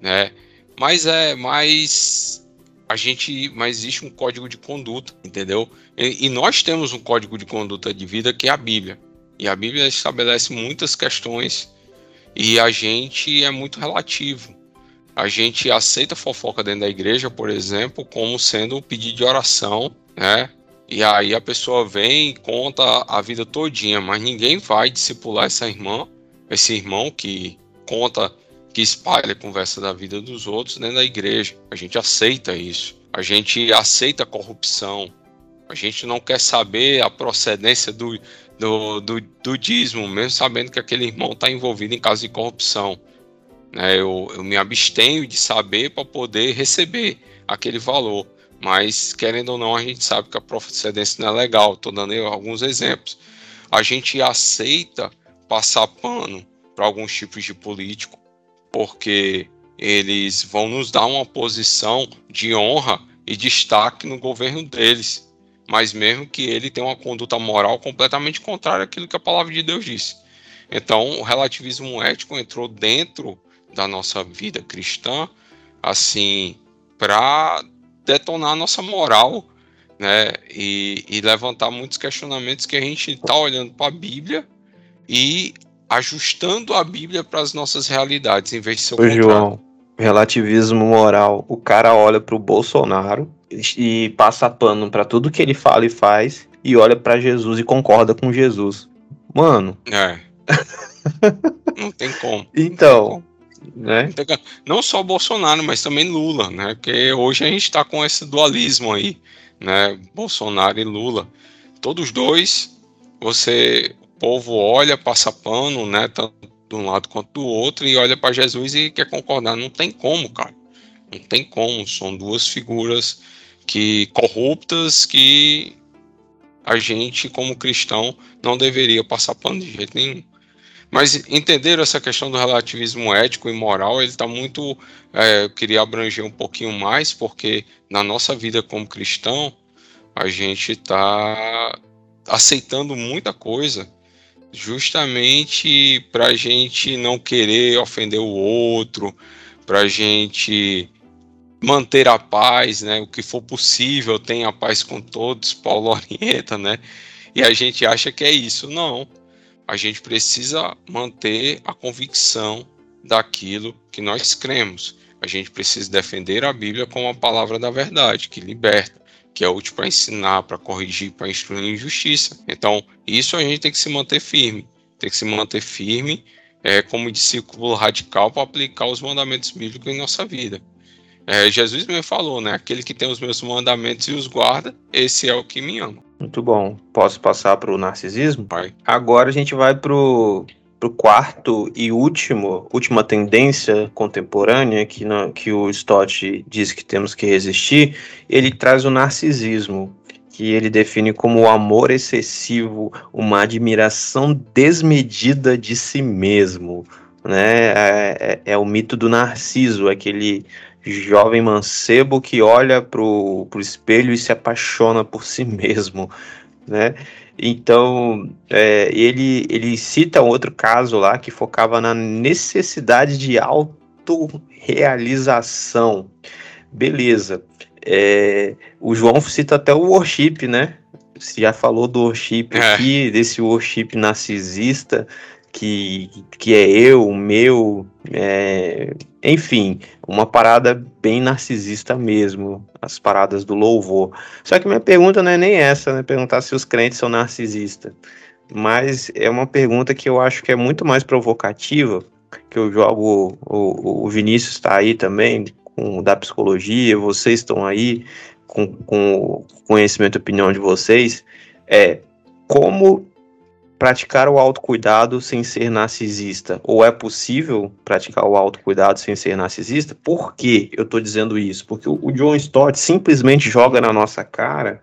né? Mas é, mas a gente, mas existe um código de conduta, entendeu? E, e nós temos um código de conduta de vida que é a Bíblia. E a Bíblia estabelece muitas questões e a gente é muito relativo. A gente aceita fofoca dentro da igreja, por exemplo, como sendo um pedido de oração, né? E aí a pessoa vem e conta a vida todinha, mas ninguém vai discipular essa irmã, esse irmão que conta, que espalha a conversa da vida dos outros dentro da igreja. A gente aceita isso. A gente aceita a corrupção. A gente não quer saber a procedência do, do, do, do dízimo, mesmo sabendo que aquele irmão está envolvido em caso de corrupção. Né? Eu, eu me abstenho de saber para poder receber aquele valor. Mas, querendo ou não, a gente sabe que a procedência não é legal. Estou dando alguns exemplos. A gente aceita passar pano para alguns tipos de político, porque eles vão nos dar uma posição de honra e destaque no governo deles, mas mesmo que ele tenha uma conduta moral completamente contrária àquilo que a palavra de Deus disse. Então, o relativismo ético entrou dentro da nossa vida cristã, assim, para detonar a nossa moral, né? E, e levantar muitos questionamentos que a gente está olhando para a Bíblia e ajustando a Bíblia para as nossas realidades, em vez de ser o Ô, João, relativismo moral. O cara olha para o Bolsonaro e passa pano para tudo que ele fala e faz e olha para Jesus e concorda com Jesus. Mano. É. [laughs] Não tem como. Então, né? Não só Bolsonaro, mas também Lula, né? Porque hoje a gente está com esse dualismo aí, né? Bolsonaro e Lula. Todos dois, você, o povo olha, passa pano, né? Tanto de um lado quanto do outro e olha para Jesus e quer concordar. Não tem como, cara. Não tem como. São duas figuras que corruptas que a gente, como cristão, não deveria passar pano de jeito nenhum. Mas entender essa questão do relativismo ético e moral, ele está muito. É, eu queria abranger um pouquinho mais, porque na nossa vida como cristão, a gente está aceitando muita coisa, justamente para a gente não querer ofender o outro, para a gente manter a paz, né? O que for possível, tenha paz com todos, Paulo [laughs] orienta, né? E a gente acha que é isso. Não a gente precisa manter a convicção daquilo que nós cremos. A gente precisa defender a Bíblia como a palavra da verdade, que liberta, que é útil para ensinar, para corrigir, para instruir em justiça. Então, isso a gente tem que se manter firme. Tem que se manter firme é, como discípulo radical para aplicar os mandamentos bíblicos em nossa vida. É, Jesus mesmo falou, né? Aquele que tem os meus mandamentos e os guarda, esse é o que me ama. Muito bom. Posso passar para o narcisismo? Vai. Agora a gente vai para o quarto e último, última tendência contemporânea que, na, que o Stott diz que temos que resistir. Ele traz o narcisismo, que ele define como o amor excessivo, uma admiração desmedida de si mesmo. Né? É, é, é o mito do narciso, aquele jovem mancebo que olha para o espelho e se apaixona por si mesmo, né? Então, é, ele, ele cita um outro caso lá que focava na necessidade de autorrealização. Beleza. É, o João cita até o worship, né? Você já falou do worship é. aqui, desse worship narcisista, que, que é eu, meu, é, enfim, uma parada bem narcisista mesmo, as paradas do louvor. Só que minha pergunta não é nem essa, né? Perguntar se os crentes são narcisistas. Mas é uma pergunta que eu acho que é muito mais provocativa, que eu jogo, o, o Vinícius está aí também, com da psicologia, vocês estão aí com, com o conhecimento e opinião de vocês, é como praticar o autocuidado sem ser narcisista? Ou é possível praticar o autocuidado sem ser narcisista? Por que eu estou dizendo isso? Porque o John Stott simplesmente joga na nossa cara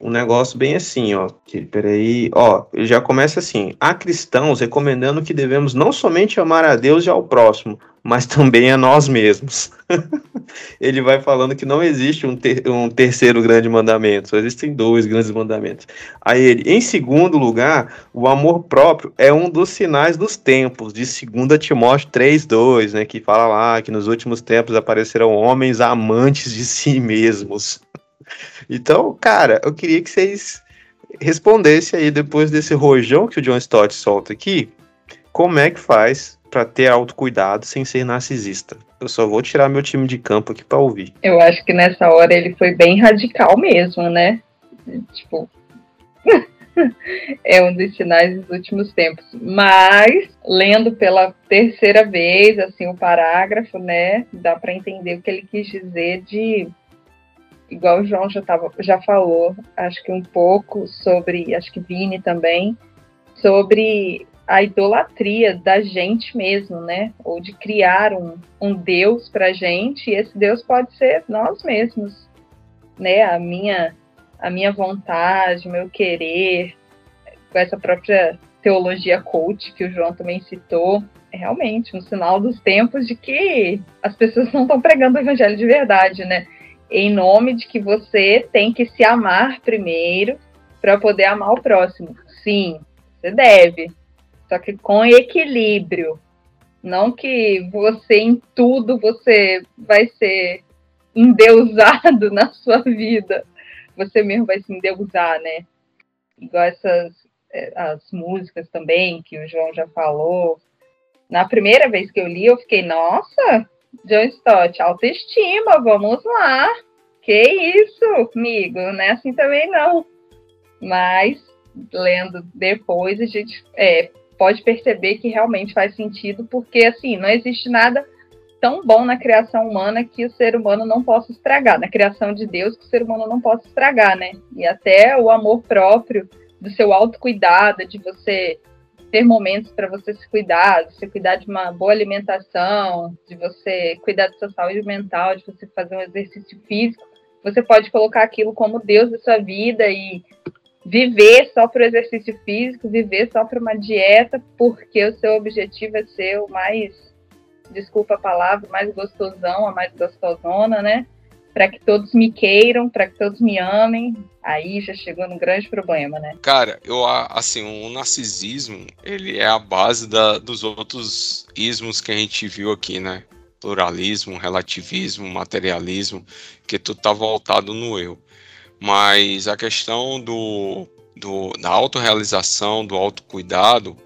um negócio bem assim, ó. Que, peraí, ó, ele já começa assim. Há cristãos recomendando que devemos não somente amar a Deus e ao próximo, mas também a nós mesmos. [laughs] ele vai falando que não existe um, ter, um terceiro grande mandamento, só existem dois grandes mandamentos. Aí ele, em segundo lugar, o amor próprio é um dos sinais dos tempos, de 2 Timóteo 3,2, né, que fala lá que nos últimos tempos aparecerão homens amantes de si mesmos. Então, cara, eu queria que vocês respondessem aí, depois desse rojão que o John Stott solta aqui, como é que faz para ter autocuidado sem ser narcisista. Eu só vou tirar meu time de campo aqui para ouvir. Eu acho que nessa hora ele foi bem radical mesmo, né? Tipo, [laughs] é um dos sinais dos últimos tempos. Mas, lendo pela terceira vez, assim, o parágrafo, né, dá para entender o que ele quis dizer de igual o João já, tava, já falou, acho que um pouco sobre, acho que Vini também, sobre a idolatria da gente mesmo, né? Ou de criar um, um Deus para gente, e esse Deus pode ser nós mesmos, né? A minha, a minha vontade, o meu querer, com essa própria teologia coach que o João também citou, é realmente um sinal dos tempos de que as pessoas não estão pregando o evangelho de verdade, né? Em nome de que você tem que se amar primeiro para poder amar o próximo. Sim, você deve, só que com equilíbrio. Não que você em tudo você vai ser endeusado [laughs] na sua vida. Você mesmo vai se endeusar, né? Igual essas é, as músicas também, que o João já falou. Na primeira vez que eu li, eu fiquei, nossa, John Stott, autoestima, vamos lá. Que isso, amigo, não é assim também não. Mas, lendo depois, a gente é, pode perceber que realmente faz sentido, porque assim, não existe nada tão bom na criação humana que o ser humano não possa estragar, na criação de Deus que o ser humano não possa estragar, né? E até o amor próprio, do seu autocuidado, de você ter momentos para você se cuidar, de você cuidar de uma boa alimentação, de você cuidar da sua saúde mental, de você fazer um exercício físico, você pode colocar aquilo como Deus da sua vida e viver só para o exercício físico, viver só para uma dieta, porque o seu objetivo é ser o mais, desculpa a palavra, mais gostosão, a mais gostosona, né? Para que todos me queiram, para que todos me amem. Aí já chegou num grande problema, né? Cara, eu assim, o narcisismo, ele é a base da, dos outros ismos que a gente viu aqui, né? Pluralismo, relativismo, materialismo, que tudo tá voltado no eu. Mas a questão do, do, da autorrealização, do autocuidado,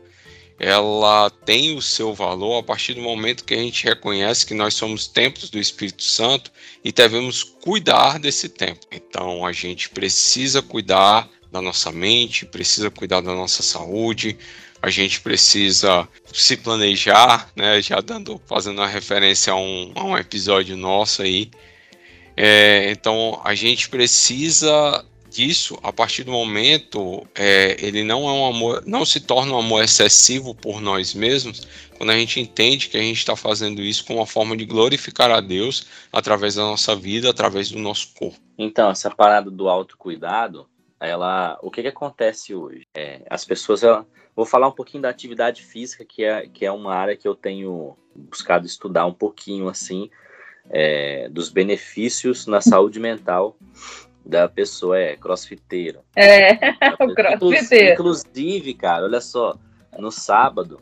ela tem o seu valor a partir do momento que a gente reconhece que nós somos templos do Espírito Santo e devemos cuidar desse templo. Então a gente precisa cuidar da nossa mente, precisa cuidar da nossa saúde, a gente precisa se planejar, né? Já dando, fazendo uma referência a um, a um episódio nosso aí, é, então a gente precisa disso a partir do momento é, ele não é um amor, não se torna um amor excessivo por nós mesmos quando a gente entende que a gente está fazendo isso com uma forma de glorificar a Deus através da nossa vida, através do nosso corpo. Então essa parada do autocuidado, ela, o que que acontece hoje? É, as pessoas, ela, vou falar um pouquinho da atividade física que é que é uma área que eu tenho buscado estudar um pouquinho assim é, dos benefícios na saúde mental da pessoa, é crossfiteiro. [laughs] É, o crossfiteiro. Inclusive, cara, olha só, no sábado,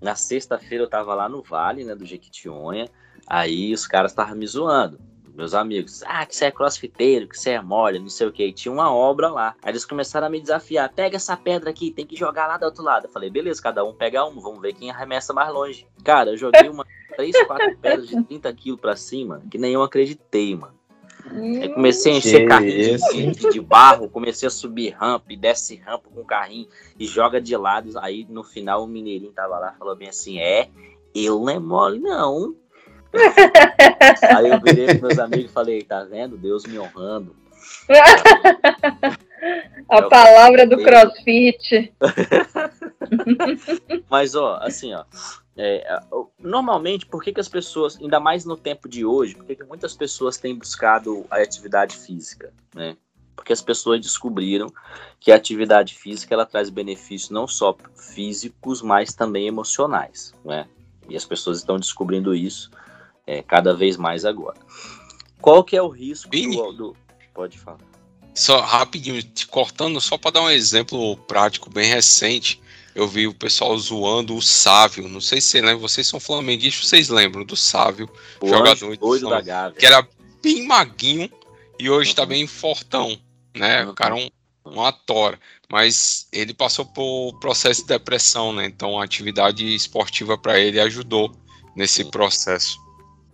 na sexta-feira eu tava lá no Vale, né, do Jequitinhonha, aí os caras estavam me zoando meus amigos, ah, que você é crossfiteiro, que você é mole, não sei o que. E tinha uma obra lá. Aí eles começaram a me desafiar: pega essa pedra aqui, tem que jogar lá do outro lado. Eu falei, beleza, cada um pega uma, vamos ver quem arremessa mais longe. Cara, eu joguei [laughs] uma, três, quatro pedras de 30 quilos pra cima, que nem eu acreditei, mano. Aí comecei a encher carrinho de, de, barro, comecei a subir rampa e desce rampa com o carrinho e joga de lado. Aí no final o mineirinho tava lá falou bem assim: é, eu não é mole, não. Aí eu virei para meus amigos e falei, tá vendo? Deus me honrando. [laughs] A palavra do crossfit. [laughs] Mas, ó, assim, ó. É, normalmente, por que, que as pessoas, ainda mais no tempo de hoje, por que, que muitas pessoas têm buscado a atividade física, né? Porque as pessoas descobriram que a atividade física ela traz benefícios não só físicos, mas também emocionais, né? E as pessoas estão descobrindo isso É, cada vez mais agora. Qual que é o risco do, do... Pode falar. Só rapidinho, te cortando, só para dar um exemplo prático bem recente, eu vi o pessoal zoando o Sávio. Não sei se você lembra, vocês são flamenguistas, vocês lembram do Sávio, o jogador doido da Gávea. que era bem maguinho e hoje tá uhum. tá bem fortão, né? Uhum. O cara é um, uma tora. Mas ele passou por processo de depressão, né? Então a atividade esportiva para ele ajudou nesse Sim. processo.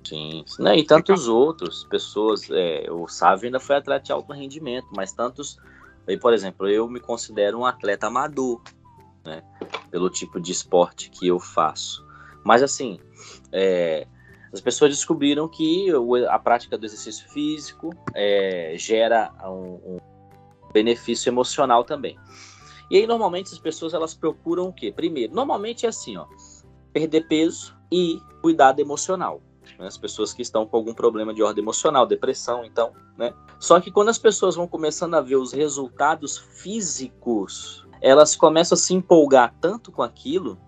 Sim, né? e tantos outros pessoas. É, o Sávio ainda foi atleta de alto rendimento, mas tantos. Aí, por exemplo, eu me considero um atleta amador, né? Pelo tipo de esporte que eu faço. Mas assim, é, as pessoas descobriram que a prática do exercício físico é, gera um, um, benefício emocional também. E aí, normalmente, as pessoas elas procuram o quê? Primeiro, normalmente é assim, ó, perder peso e cuidado emocional. Né? As pessoas que estão com algum problema de ordem emocional, depressão, então, né? Só que quando as pessoas vão começando a ver os resultados físicos elas começam a se empolgar tanto com aquilo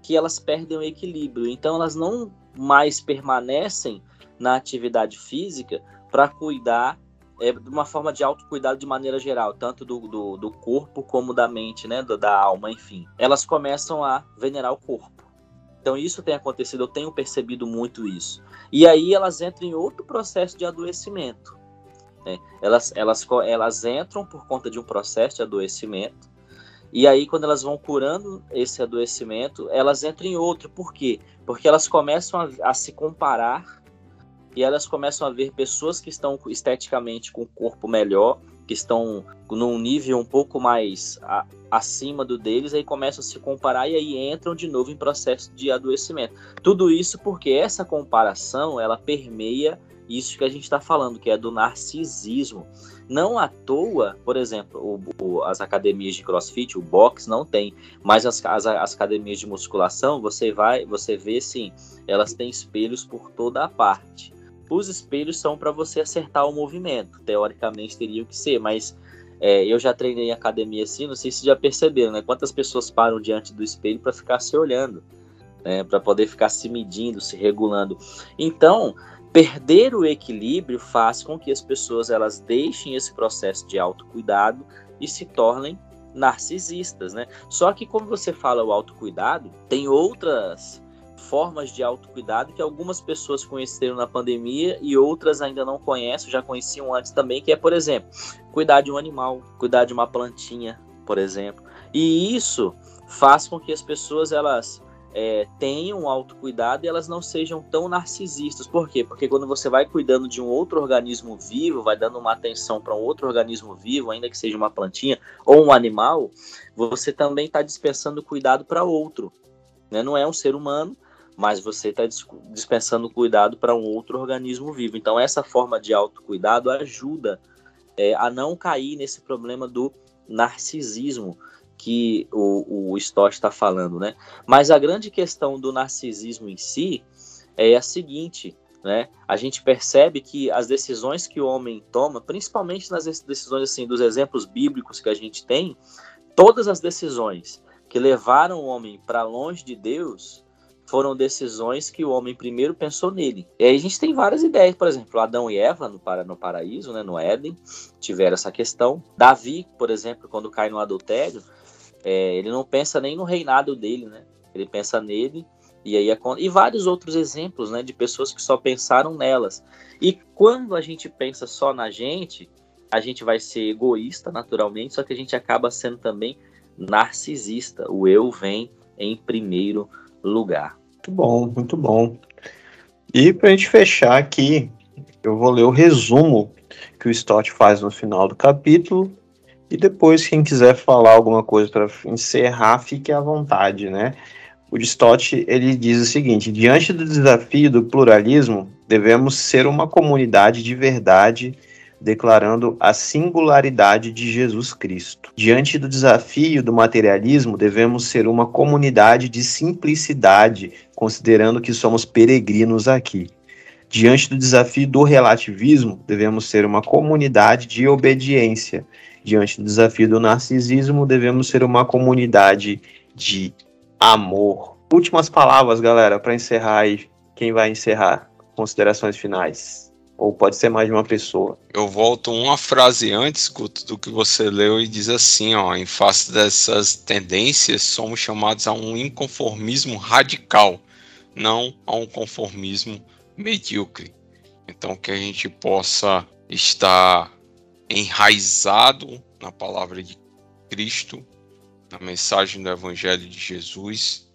que elas perdem o equilíbrio. Então elas não mais permanecem na atividade física para cuidar é, de uma forma de autocuidado de maneira geral, tanto do, do, do corpo como da mente, né, da alma, enfim. Elas começam a venerar o corpo. Então isso tem acontecido, eu tenho percebido muito isso. E aí elas entram em outro processo de adoecimento. Né? Elas, elas, elas entram por conta de um processo de adoecimento e aí, quando elas vão curando esse adoecimento, elas entram em outro. Por quê? Porque elas começam a, a se comparar e elas começam a ver pessoas que estão esteticamente com o corpo melhor, que estão num nível um pouco mais a, acima do deles, aí começam a se comparar e aí entram de novo em processo de adoecimento. Tudo isso porque essa comparação ela permeia isso que a gente está falando, que é do narcisismo. Não à toa, por exemplo, o, o, as academias de crossfit, o box não tem, mas as, as, as, academias de musculação, você vai, você vê sim, elas têm espelhos por toda a parte. Os espelhos são para você acertar o movimento, teoricamente teriam que ser, mas é, eu já treinei em academia assim, não sei se já perceberam, né? Quantas pessoas param diante do espelho para ficar se olhando, né? Para poder ficar se medindo, se regulando. Então, perder o equilíbrio faz com que as pessoas elas deixem esse processo de autocuidado e se tornem narcisistas, né? Só que como você fala o autocuidado, tem outras formas de autocuidado que algumas pessoas conheceram na pandemia e outras ainda não conhecem, já conheciam antes também, que é, por exemplo, cuidar de um animal, cuidar de uma plantinha, por exemplo. E isso faz com que as pessoas elas é, tenham autocuidado e elas não sejam tão narcisistas. Por quê? Porque quando você vai cuidando de um outro organismo vivo, vai dando uma atenção para um outro organismo vivo, ainda que seja uma plantinha ou um animal, você também está dispensando cuidado para outro. Né? Não é um ser humano, mas você está dispensando cuidado para um outro organismo vivo. Então, essa forma de autocuidado ajuda é, a não cair nesse problema do narcisismo que o, o Stott está falando, né? Mas a grande questão do narcisismo em si é a seguinte, né? A gente percebe que as decisões que o homem toma, principalmente nas decisões assim dos exemplos bíblicos que a gente tem, todas as decisões que levaram o homem para longe de Deus foram decisões que o homem primeiro pensou nele. E aí a gente tem várias ideias, por exemplo, Adão e Eva no, para, no paraíso, né, no Éden, tiveram essa questão. Davi, por exemplo, quando cai no adultério, é, ele não pensa nem no reinado dele, né? Ele pensa nele e aí e vários outros exemplos, né, de pessoas que só pensaram nelas. E quando a gente pensa só na gente, a gente vai ser egoísta naturalmente, só que a gente acaba sendo também narcisista. O eu vem em primeiro lugar. Muito bom, muito bom. E para a gente fechar aqui, eu vou ler o resumo que o Stott faz no final do capítulo e depois, quem quiser falar alguma coisa para encerrar, fique à vontade, né? O Stott ele diz o seguinte: diante do desafio do pluralismo, devemos ser uma comunidade de verdade, declarando a singularidade de Jesus Cristo. Diante do desafio do materialismo, devemos ser uma comunidade de simplicidade, considerando que somos peregrinos aqui. Diante do desafio do relativismo, devemos ser uma comunidade de obediência, Diante do desafio do narcisismo, devemos ser uma comunidade de amor. Últimas palavras, galera, para encerrar aí. Quem vai encerrar? considerações finais. Ou pode ser mais de uma pessoa. Eu volto uma frase antes, Guto, do que você leu e diz assim, ó, em face dessas tendências, somos chamados a um inconformismo radical, não a um conformismo medíocre. Então que a gente possa estar enraizado na palavra de Cristo, na mensagem do evangelho de Jesus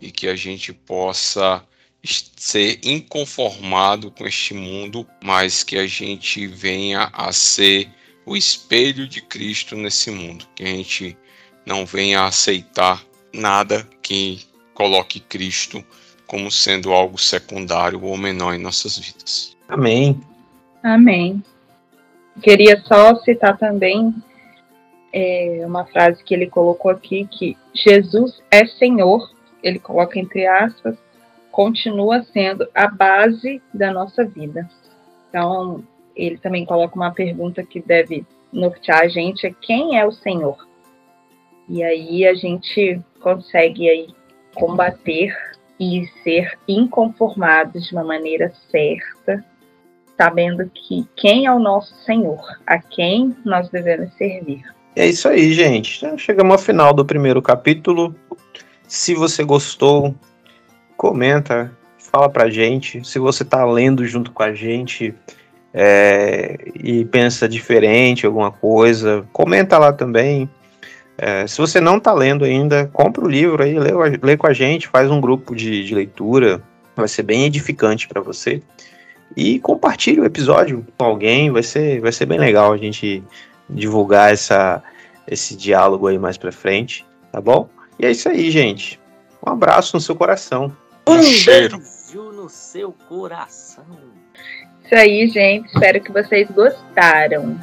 e que a gente possa ser inconformado com este mundo, mas que a gente venha a ser o espelho de Cristo nesse mundo, que a gente não venha a aceitar nada que coloque Cristo como sendo algo secundário ou menor em nossas vidas. Amém. Amém. Queria só citar também é, uma frase que ele colocou aqui, que Jesus é Senhor, ele coloca entre aspas, continua sendo a base da nossa vida. Então, ele também coloca uma pergunta que deve nortear a gente, é quem é o Senhor? E aí a gente consegue aí combater e ser inconformados de uma maneira certa, sabendo que quem é o nosso Senhor, a quem nós devemos servir. É isso aí, gente. Já chegamos ao final do primeiro capítulo. Se você gostou, comenta, fala pra gente. Se você tá lendo junto com a gente é, e pensa diferente, alguma coisa, comenta lá também. É, se você não tá lendo ainda, compra o livro aí, lê, lê com a gente, faz um grupo de, de leitura. Vai ser bem edificante para você. E compartilhe o episódio com alguém, vai ser, vai ser bem legal a gente divulgar essa, esse diálogo aí mais pra frente, tá bom? E é isso aí, gente. Um abraço no seu coração. Um cheiro. beijo no seu coração. Isso aí, gente. Espero que vocês gostaram.